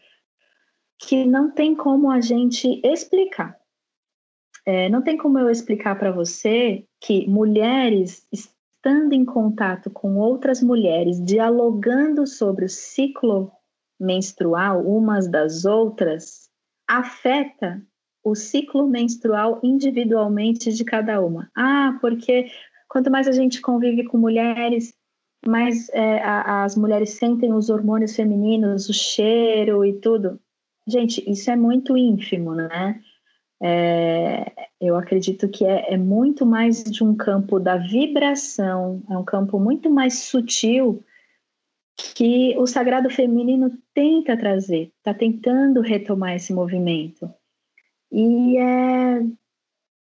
que não tem como a gente explicar. É, não tem como eu explicar para você que mulheres estando em contato com outras mulheres, dialogando sobre o ciclo menstrual umas das outras, afeta o ciclo menstrual individualmente de cada uma. Ah, porque quanto mais a gente convive com mulheres, mais é, a, as mulheres sentem os hormônios femininos, o cheiro e tudo. Gente, isso é muito ínfimo, né? É, eu acredito que é, é, muito mais de um campo da vibração, é um campo muito mais sutil que o sagrado feminino tenta trazer, está tentando retomar esse movimento. E é,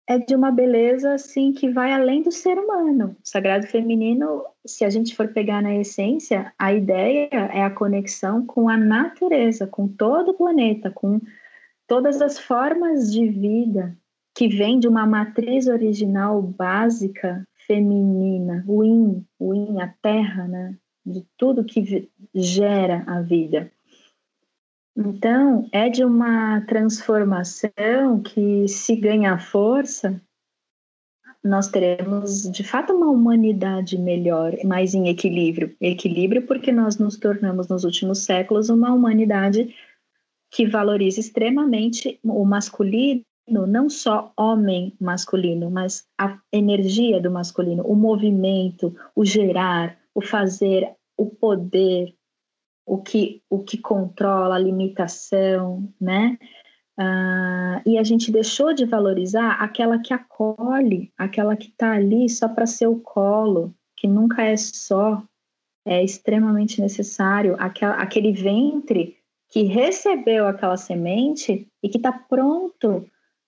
é de uma beleza assim que vai além do ser humano. O sagrado feminino, se a gente for pegar na essência, a ideia é a conexão com a natureza, com todo o planeta, com todas as formas de vida que vêm de uma matriz original básica feminina, o yin, o yin, a terra, né? De tudo que gera a vida. Então, é de uma transformação que, se ganhar força, nós teremos de fato uma humanidade melhor, mais em equilíbrio. Equilíbrio porque nós nos tornamos nos últimos séculos uma humanidade que valoriza extremamente o masculino, não só homem masculino, mas a energia do masculino, o movimento, o gerar, o fazer, o poder, o que, o que controla a limitação, né? Ah, e a gente deixou de valorizar aquela que acolhe, aquela que está ali só para ser o colo, que nunca é só, é extremamente necessário, aquela, aquele ventre que recebeu aquela semente e que está pronto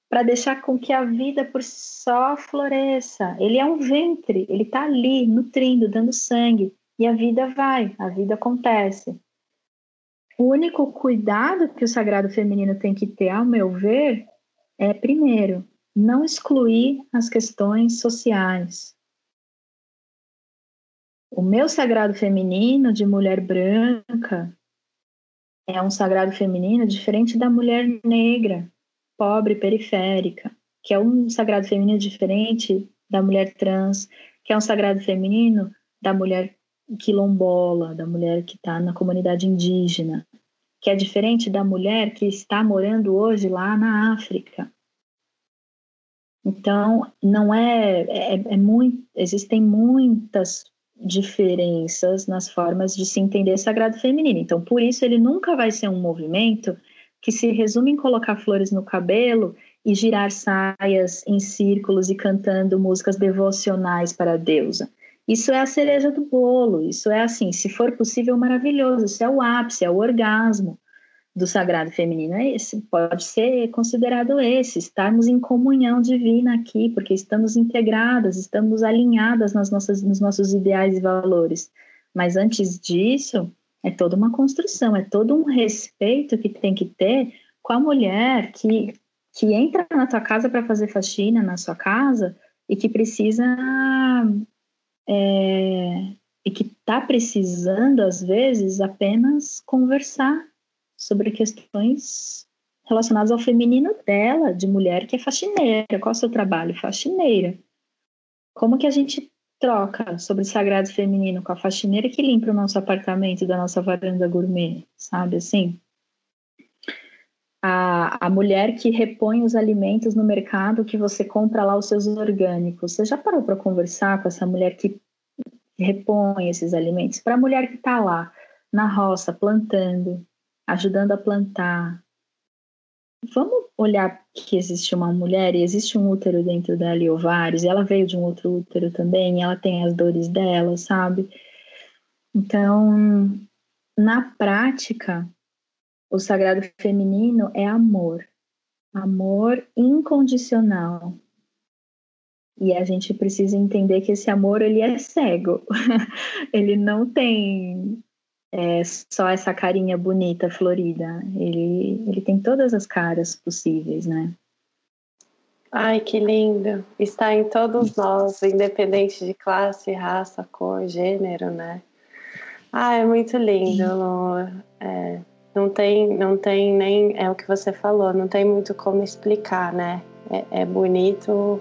para deixar com que a vida por si só floresça. Ele é um ventre, ele está ali nutrindo, dando sangue, e a vida vai, a vida acontece. O único cuidado que o sagrado feminino tem que ter, ao meu ver, é, primeiro, não excluir as questões sociais. O meu sagrado feminino de mulher branca é um sagrado feminino diferente da mulher negra, pobre, periférica, que é um sagrado feminino diferente da mulher trans, que é um sagrado feminino da mulher quilombola, da mulher que está na comunidade indígena, que é diferente da mulher que está morando hoje lá na África. Então, não é, é, é muito, existem muitas diferenças nas formas de se entender sagrado feminino. Então, por isso ele nunca vai ser um movimento que se resume em colocar flores no cabelo e girar saias em círculos e cantando músicas devocionais para a deusa. Isso é a cereja do bolo, isso é assim, se for possível, maravilhoso, isso é o ápice, é o orgasmo do sagrado feminino, é esse, pode ser considerado esse, estarmos em comunhão divina aqui, porque estamos integradas, estamos alinhadas nas nossas, nos nossos ideais e valores. Mas antes disso, é toda uma construção, é todo um respeito que tem que ter com a mulher que, que entra na tua casa para fazer faxina na sua casa e que precisa é, e que está precisando, às vezes, apenas conversar sobre questões relacionadas ao feminino dela, de mulher que é faxineira. Qual é o seu trabalho? Faxineira. Como que a gente troca sobre sagrado feminino com a faxineira que limpa o nosso apartamento da nossa varanda gourmet, sabe assim? A, a mulher que repõe os alimentos no mercado que você compra lá os seus orgânicos. Você já parou para conversar com essa mulher que repõe esses alimentos? Para a mulher que está lá na roça plantando, ajudando a plantar. Vamos olhar que existe uma mulher e existe um útero dentro dela e ovários, e ela veio de um outro útero também, ela tem as dores dela, sabe? Então, na prática, o sagrado feminino é amor. amor incondicional. E a gente precisa entender que esse amor ele é cego. ele não tem é, só essa carinha bonita, florida. Ele, ele tem todas as caras possíveis, né? Ai, que lindo. Está em todos nós, independente de classe, raça, cor, gênero, né? Ah, é muito lindo, Lu. É, não tem, não tem nem é o que você falou, não tem muito como explicar, né? É, é bonito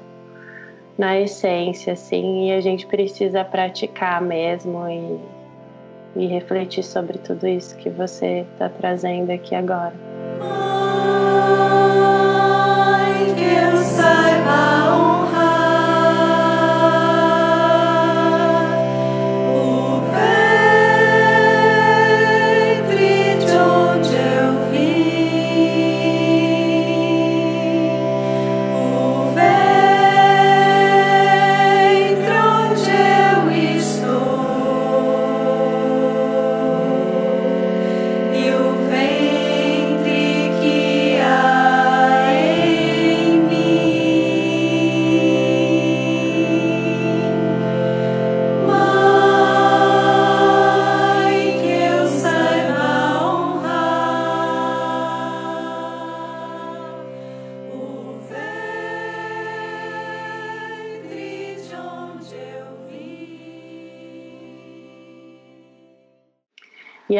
na essência, assim, e a gente precisa praticar mesmo e, e refletir sobre tudo isso que você está trazendo aqui agora.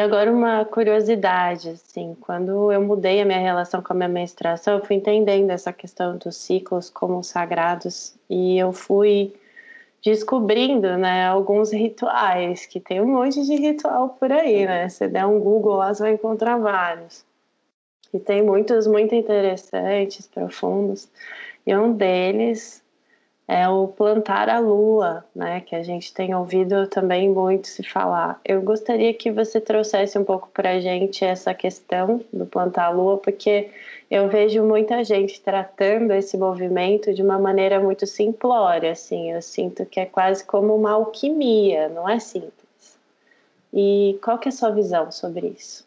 Agora uma curiosidade, assim, quando eu mudei a minha relação com a minha menstruação, eu fui entendendo essa questão dos ciclos como sagrados e eu fui descobrindo, né, alguns rituais, que tem um monte de ritual por aí, né? Se der um Google lá, você vai encontrar vários. E tem muitos muito interessantes, profundos. E um deles é o plantar a lua, né, que a gente tem ouvido também muito se falar. Eu gostaria que você trouxesse um pouco para a gente essa questão do plantar a lua, porque eu vejo muita gente tratando esse movimento de uma maneira muito simplória, assim. Eu sinto que é quase como uma alquimia, não é simples. E qual que é a sua visão sobre isso?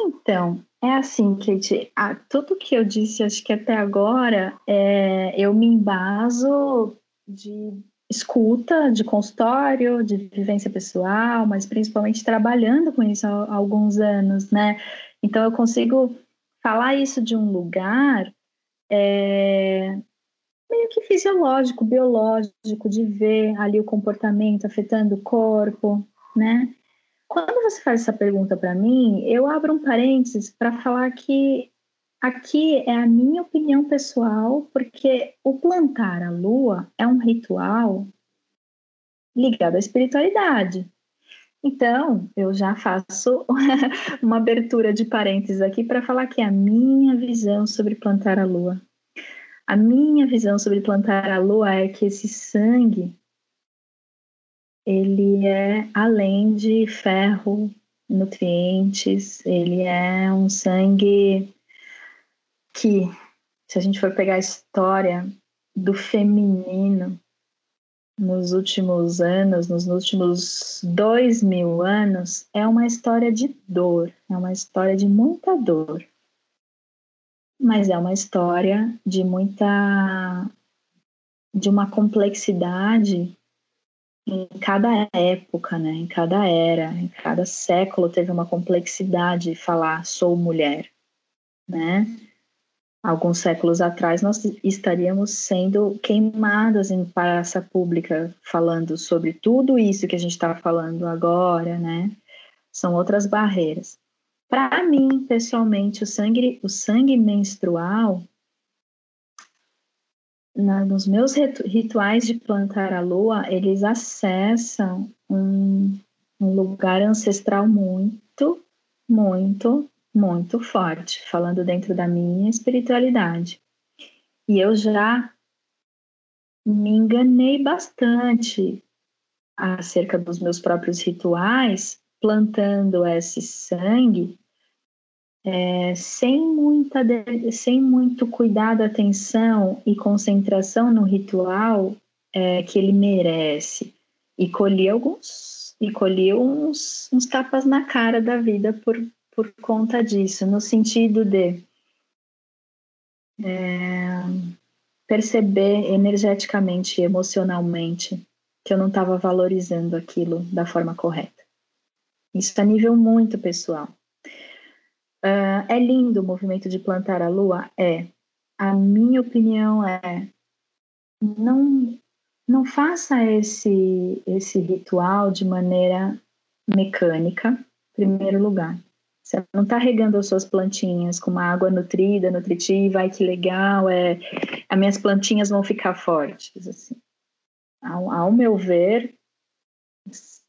Então, é assim, Kate, a, tudo que eu disse, acho que até agora, é, eu me embaso de escuta, de consultório, de vivência pessoal, mas principalmente trabalhando com isso há, há alguns anos, né? Então eu consigo falar isso de um lugar é, meio que fisiológico, biológico, de ver ali o comportamento afetando o corpo, né? Quando você faz essa pergunta para mim, eu abro um parênteses para falar que aqui é a minha opinião pessoal, porque o plantar a lua é um ritual ligado à espiritualidade. Então, eu já faço uma abertura de parênteses aqui para falar que é a minha visão sobre plantar a lua. A minha visão sobre plantar a lua é que esse sangue ele é além de ferro, nutrientes, ele é um sangue que, se a gente for pegar a história do feminino nos últimos anos, nos últimos dois mil anos, é uma história de dor, é uma história de muita dor. Mas é uma história de muita. de uma complexidade em cada época, né, em cada era, em cada século teve uma complexidade de falar sou mulher, né? Alguns séculos atrás nós estaríamos sendo queimadas em praça pública falando sobre tudo isso que a gente está falando agora, né? São outras barreiras. Para mim, pessoalmente, o sangue, o sangue menstrual na, nos meus rituais de plantar a lua, eles acessam um, um lugar ancestral muito, muito, muito forte, falando dentro da minha espiritualidade. E eu já me enganei bastante acerca dos meus próprios rituais, plantando esse sangue é, sem, muita, sem muito cuidado, atenção e concentração no ritual é, que ele merece. E colhi alguns, e colhi uns, uns tapas na cara da vida por, por conta disso, no sentido de é, perceber energeticamente, emocionalmente, que eu não estava valorizando aquilo da forma correta. Isso a nível muito pessoal. Uh, é lindo o movimento de plantar a lua? É. A minha opinião é não não faça esse esse ritual de maneira mecânica, em primeiro lugar. Você não está regando as suas plantinhas com uma água nutrida, nutritiva, ai que legal, é, as minhas plantinhas vão ficar fortes. Assim. Ao, ao meu ver,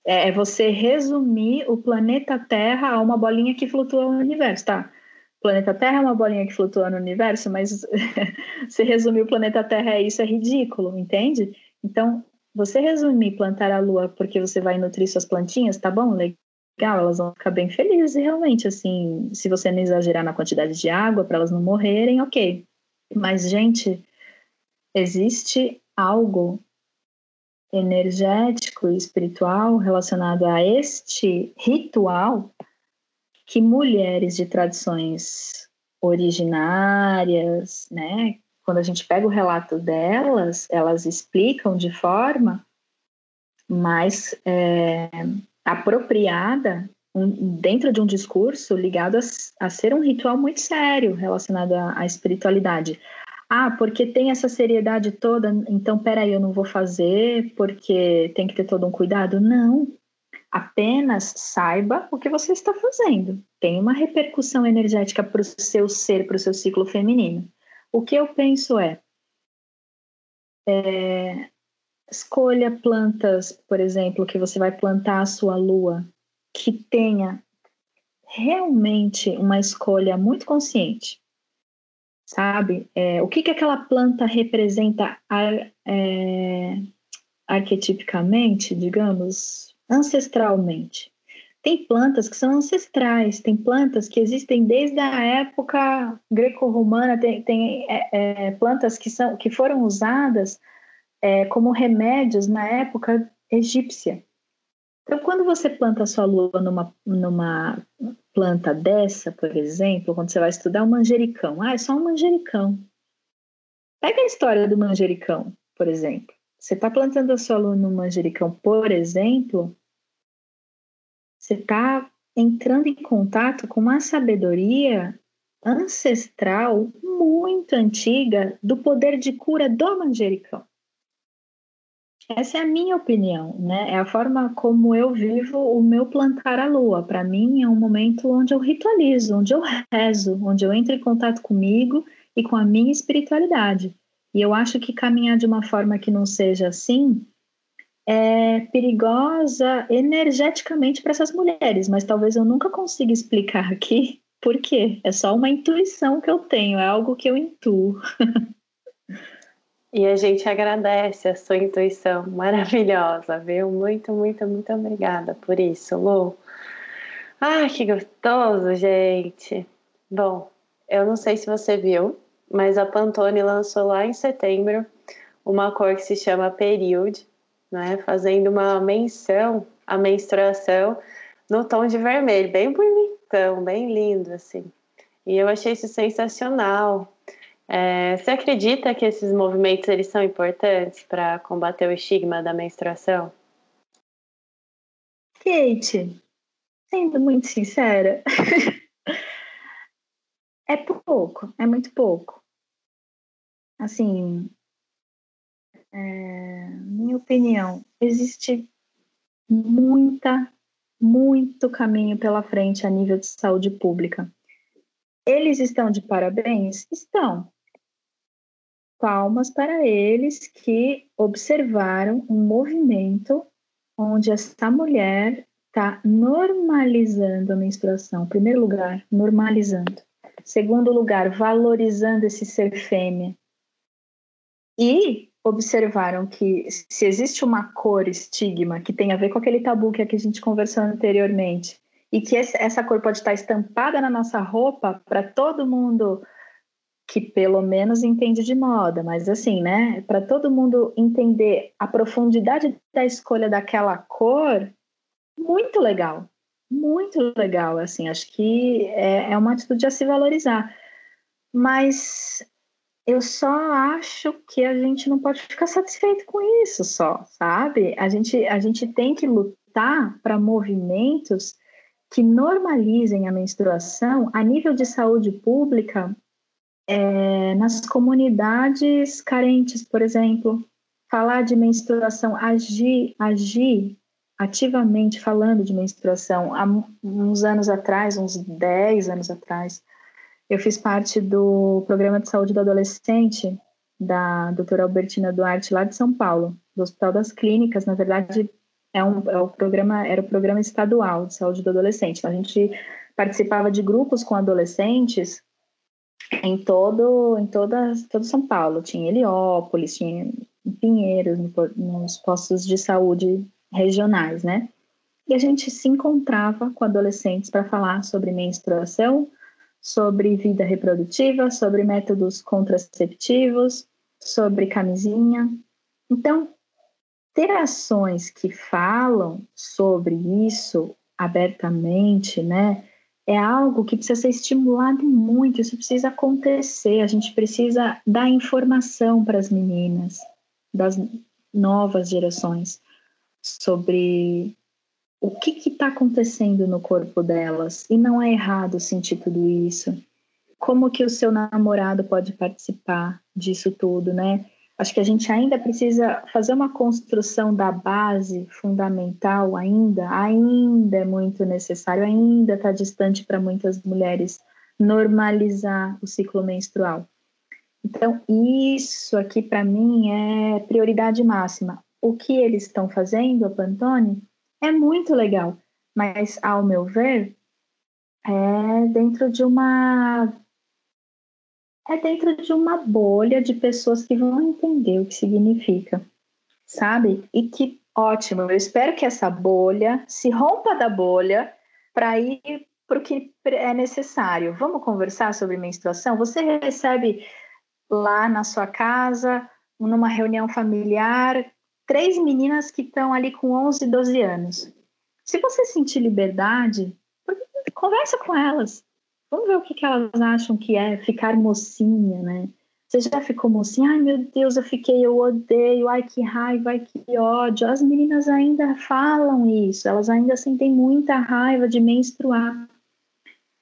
é, é você resumir o planeta Terra a uma bolinha que flutua no universo, tá? O planeta Terra é uma bolinha que flutua no universo, mas se resumir o planeta Terra é isso, é ridículo, entende? Então, você resumir plantar a lua porque você vai nutrir suas plantinhas, tá bom? legal, elas vão ficar bem felizes, realmente, assim, se você não exagerar na quantidade de água para elas não morrerem, ok. Mas, gente, existe algo energético e espiritual relacionado a este ritual que mulheres de tradições originárias, né, quando a gente pega o relato delas, elas explicam de forma mais é, apropriada um, dentro de um discurso ligado a, a, ser um ritual muito sério relacionado à, à, espiritualidade. Ah, porque tem essa seriedade toda, então peraí, eu não vou fazer porque tem que ter todo um cuidado? Não. Apenas saiba o que você está fazendo. Tem uma repercussão energética para o seu ser, para o seu ciclo feminino. O que eu penso é, é Escolha plantas, por exemplo, que você vai plantar a sua lua, que tenha realmente uma escolha muito consciente. Sabe? É, o que, que aquela planta representa ar, é, arquetipicamente, digamos, ancestralmente? Tem plantas que são ancestrais, tem plantas que existem desde a época greco-romana, tem, tem é, é plantas que, são, que foram usadas é, como remédios na época egípcia. Então, quando você planta a sua lua numa, numa planta dessa, por exemplo, quando você vai estudar um manjericão, ah, é só um manjericão. Pega a história do manjericão, por exemplo. Você está plantando a sua lua no manjericão, por exemplo, você está entrando em contato com uma sabedoria ancestral muito antiga do poder de cura do manjericão. Essa é a minha opinião, né? É a forma como eu vivo o meu plantar a lua. Para mim é um momento onde eu ritualizo, onde eu rezo, onde eu entro em contato comigo e com a minha espiritualidade. E eu acho que caminhar de uma forma que não seja assim é perigosa energeticamente para essas mulheres, mas talvez eu nunca consiga explicar aqui por quê. É só uma intuição que eu tenho, é algo que eu intuo. E a gente agradece a sua intuição maravilhosa, viu? Muito, muito, muito obrigada por isso, Lu. Ai, que gostoso, gente. Bom, eu não sei se você viu, mas a Pantone lançou lá em setembro uma cor que se chama Period, né? Fazendo uma menção à menstruação no tom de vermelho, bem bonitão, bem lindo, assim. E eu achei isso sensacional. É, você acredita que esses movimentos eles são importantes para combater o estigma da menstruação? Kate, sendo muito sincera, é pouco, é muito pouco. Assim, é, minha opinião, existe muita, muito caminho pela frente a nível de saúde pública. Eles estão de parabéns? Estão palmas para eles que observaram um movimento onde essa mulher está normalizando a menstruação. Primeiro lugar, normalizando. Segundo lugar, valorizando esse ser fêmea. E observaram que se existe uma cor estigma que tem a ver com aquele tabu que, a gente conversou anteriormente, e que essa cor pode estar estampada na nossa roupa para todo mundo que pelo menos entende de moda, mas assim, né? Para todo mundo entender a profundidade da escolha daquela cor, muito legal, muito legal. Assim, acho que é, é uma atitude a se valorizar. Mas eu só acho que a gente não pode ficar satisfeito com isso só, sabe? A gente, a gente tem que lutar para movimentos que normalizem a menstruação a nível de saúde pública é, nas comunidades carentes, por exemplo. Falar de menstruação, agir, agir ativamente falando de menstruação. Há uns anos atrás, uns 10 anos atrás, eu fiz parte do programa de saúde do adolescente da doutora Albertina Duarte, lá de São Paulo, do Hospital das Clínicas. Na verdade, é um, é o programa, era o programa estadual de saúde do adolescente. Então, a gente participava de grupos com adolescentes em todo, em toda, todo São Paulo. Tinha Heliópolis, tinha Pinheiros, nos postos de saúde regionais, né? E a gente se encontrava com adolescentes para falar sobre menstruação, sobre vida reprodutiva, sobre métodos contraceptivos, sobre camisinha. Então, ter ações que falam sobre isso abertamente, né, é algo que precisa ser estimulado muito, isso precisa acontecer, a gente precisa dar informação para as meninas das novas gerações sobre o que está acontecendo no corpo delas e não é errado sentir tudo isso. Como que o seu namorado pode participar disso tudo, né? Acho que a gente ainda precisa fazer uma construção da base fundamental ainda, ainda é muito necessário, ainda está distante para muitas mulheres normalizar o ciclo menstrual. Então, isso aqui para mim é prioridade máxima. O que eles estão fazendo, Pantone, é muito legal, mas ao meu ver, é dentro de uma é dentro de uma bolha de pessoas que vão entender o que significa, sabe? E que ótimo, eu espero que essa bolha se rompa da bolha para ir para o que é necessário. Vamos conversar sobre menstruação? Você recebe lá na sua casa, numa reunião familiar, três meninas que estão ali com 11, 12 anos. Se você sentir liberdade, conversa com elas. Vamos ver o que, que elas acham que é ficar mocinha, né? Você já ficou mocinha? Ai, meu Deus, eu fiquei, eu odeio, ai, que raiva, ai, que ódio. As meninas ainda falam isso, elas ainda sentem muita raiva de menstruar.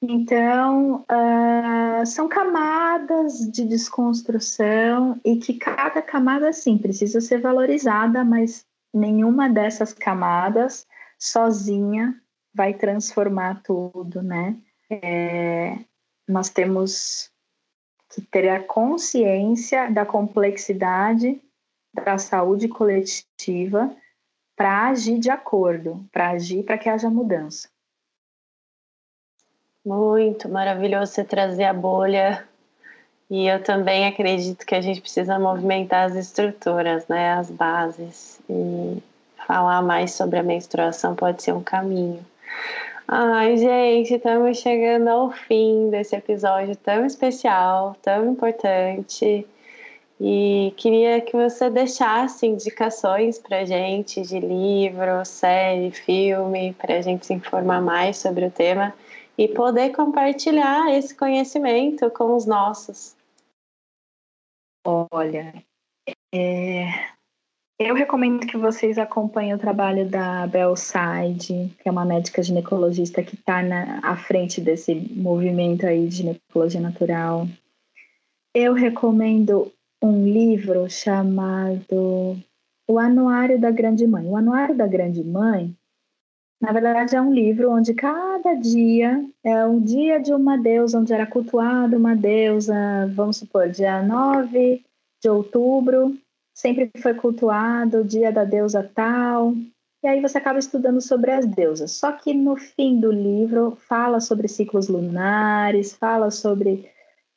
Então, uh, são camadas de desconstrução e que cada camada, sim, precisa ser valorizada, mas nenhuma dessas camadas sozinha vai transformar tudo, né? É, nós temos que ter a consciência da complexidade da saúde coletiva para agir de acordo, para agir para que haja mudança. Muito maravilhoso você trazer a bolha. E eu também acredito que a gente precisa movimentar as estruturas, né, as bases. E falar mais sobre a menstruação pode ser um caminho. Ai, gente, estamos chegando ao fim desse episódio tão especial, tão importante. E queria que você deixasse indicações para gente de livro, série, filme, para a gente se informar mais sobre o tema e poder compartilhar esse conhecimento com os nossos. Olha, é, eu recomendo que vocês acompanhem o trabalho da Belside, que é uma médica ginecologista que está à frente desse movimento aí de ginecologia natural. Eu recomendo um livro chamado O Anuário da Grande Mãe. O Anuário da Grande Mãe na verdade, é um livro onde cada dia é um dia de uma deusa, onde era cultuada uma deusa, vamos supor, dia 9 de outubro, sempre foi cultuado o dia da deusa tal. E aí você acaba estudando sobre as deusas. Só que no fim do livro fala sobre ciclos lunares, fala sobre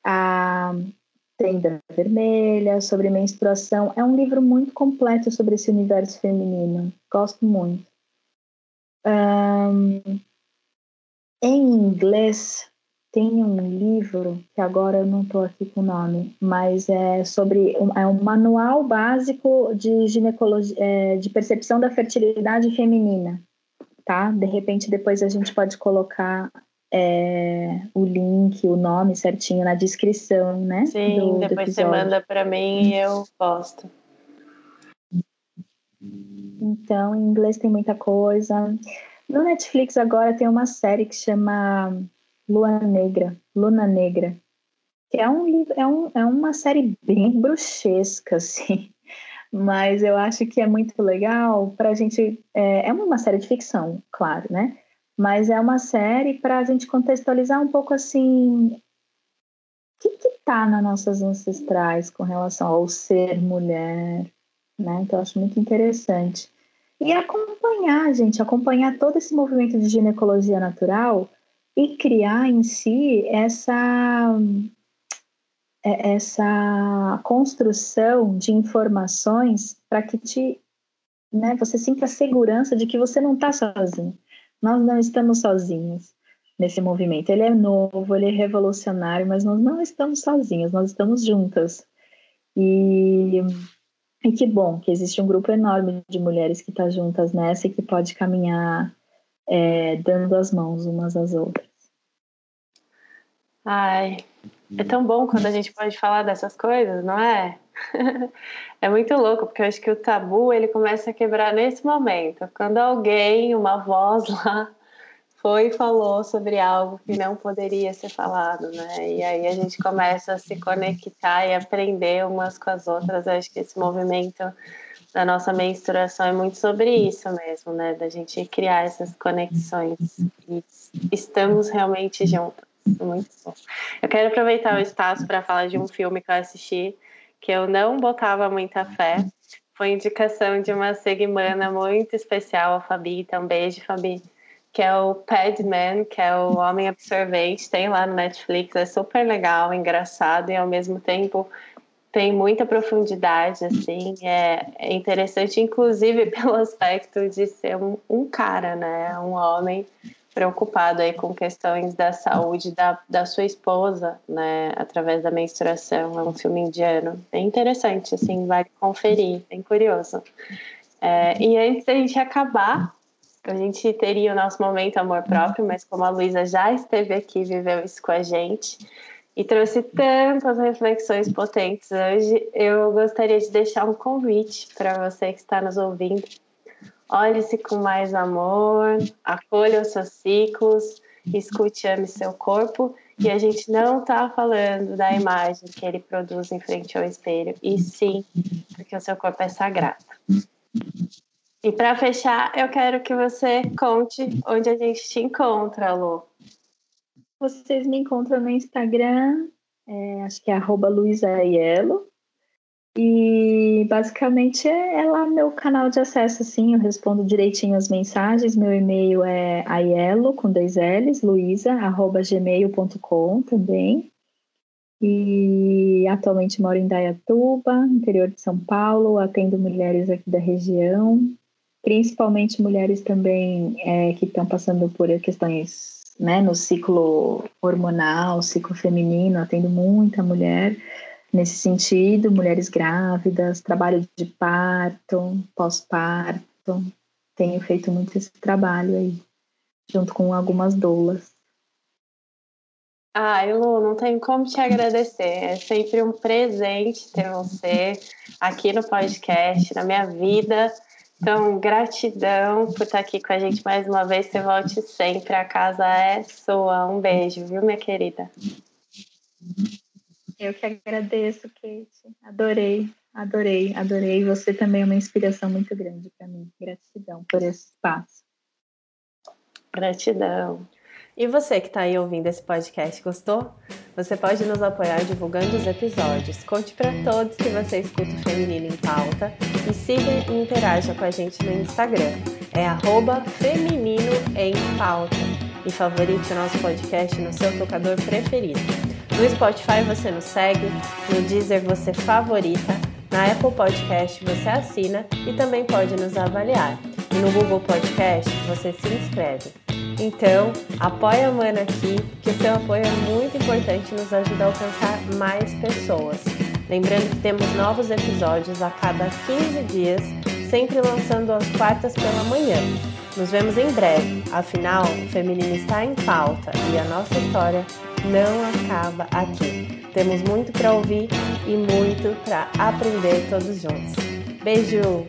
a tenda vermelha, sobre menstruação. É um livro muito completo sobre esse universo feminino. Gosto muito. Um, em inglês, tem um livro, que agora eu não estou aqui com o nome, mas é sobre um, é um manual básico de ginecologia, é, de percepção da fertilidade feminina, tá? De repente depois a gente pode colocar é, o link, o nome certinho na descrição, né? Sim, do, depois do você manda para mim e eu posto. Então, em inglês tem muita coisa. No Netflix agora tem uma série que chama Lua Negra, Luna Negra, que é, um, é, um, é uma série bem bruxesca, assim, mas eu acho que é muito legal para a gente. É, é uma série de ficção, claro, né? Mas é uma série para a gente contextualizar um pouco assim. O que está nas nossas ancestrais com relação ao ser mulher, né? Então, eu acho muito interessante. E acompanhar, gente, acompanhar todo esse movimento de ginecologia natural e criar em si essa é, essa construção de informações para que te, né, você sinta a segurança de que você não está sozinho. Nós não estamos sozinhos nesse movimento. Ele é novo, ele é revolucionário, mas nós não estamos sozinhos, nós estamos juntas. E, e que bom que existe um grupo enorme de mulheres que está juntas nessa e que pode caminhar é, dando as mãos umas às outras. Ai, é tão bom quando a gente pode falar dessas coisas, não é? é muito louco, porque eu acho que o tabu ele começa a quebrar nesse momento, quando alguém, uma voz lá, foi e falou sobre algo que não poderia ser falado, né? E aí a gente começa a se conectar e aprender umas com as outras. Eu acho que esse movimento da nossa menstruação é muito sobre isso mesmo, né? Da gente criar essas conexões e estamos realmente juntos. Muito bom. Eu quero aproveitar o espaço para falar de um filme que eu assisti que eu não botava muita fé. Foi indicação de uma seguimana muito especial, a Fabi. Então, beijo, Fabi. Que é o Padman, que é o Homem Absorvente. Tem lá no Netflix. É super legal, engraçado e ao mesmo tempo tem muita profundidade, assim, é, é interessante, inclusive pelo aspecto de ser um, um cara, né, um homem preocupado aí com questões da saúde da, da sua esposa, né, através da menstruação. É um filme indiano, bem interessante, assim, vale conferir, bem curioso. É, e antes da gente acabar, a gente teria o nosso momento amor próprio, mas como a Luísa já esteve aqui, viveu isso com a gente e trouxe tantas reflexões potentes hoje, eu gostaria de deixar um convite para você que está nos ouvindo Olhe-se com mais amor, acolha os seus ciclos, escute e ame seu corpo. E a gente não está falando da imagem que ele produz em frente ao espelho, e sim, porque o seu corpo é sagrado. E para fechar, eu quero que você conte onde a gente te encontra, Lu. Vocês me encontram no Instagram, é, acho que é arroba e basicamente é, é, lá meu canal de acesso, assim, eu respondo direitinho as mensagens. Meu e-mail é aielo, com dois L's, luisa, arroba gmail.com também. E atualmente moro em Dayatuba, interior de São Paulo, atendo mulheres aqui da região, principalmente mulheres também é, que estão passando por questões né, no ciclo hormonal, ciclo feminino, atendo muita mulher nesse sentido, mulheres grávidas, trabalho de parto, pós-parto. Tenho feito muito esse trabalho aí, junto com algumas doulas. Ai, Lu, não tenho como te agradecer. É sempre um presente ter você aqui no podcast, na minha vida. Então, gratidão por estar aqui com a gente mais uma vez. Você volte sempre. A casa é sua. Um beijo, viu, minha querida? Eu que agradeço, Kate. Adorei, adorei, adorei. Você também é uma inspiração muito grande para mim. Gratidão por esse espaço. Gratidão. E você que está aí ouvindo esse podcast, gostou? Você pode nos apoiar divulgando os episódios. Conte para todos que você escuta o Feminino em Pauta e siga e interaja com a gente no Instagram. É arroba Feminino em Pauta. E favorite o nosso podcast no seu tocador preferido. No Spotify você nos segue, no Deezer você favorita, na Apple Podcast você assina e também pode nos avaliar. E no Google Podcast você se inscreve. Então, apoia a Mana aqui, que seu apoio é muito importante e nos ajuda a alcançar mais pessoas. Lembrando que temos novos episódios a cada 15 dias, sempre lançando às quartas pela manhã. Nos vemos em breve, afinal, o feminino está em pauta e a nossa história não acaba aqui. Temos muito para ouvir e muito para aprender todos juntos. Beijo!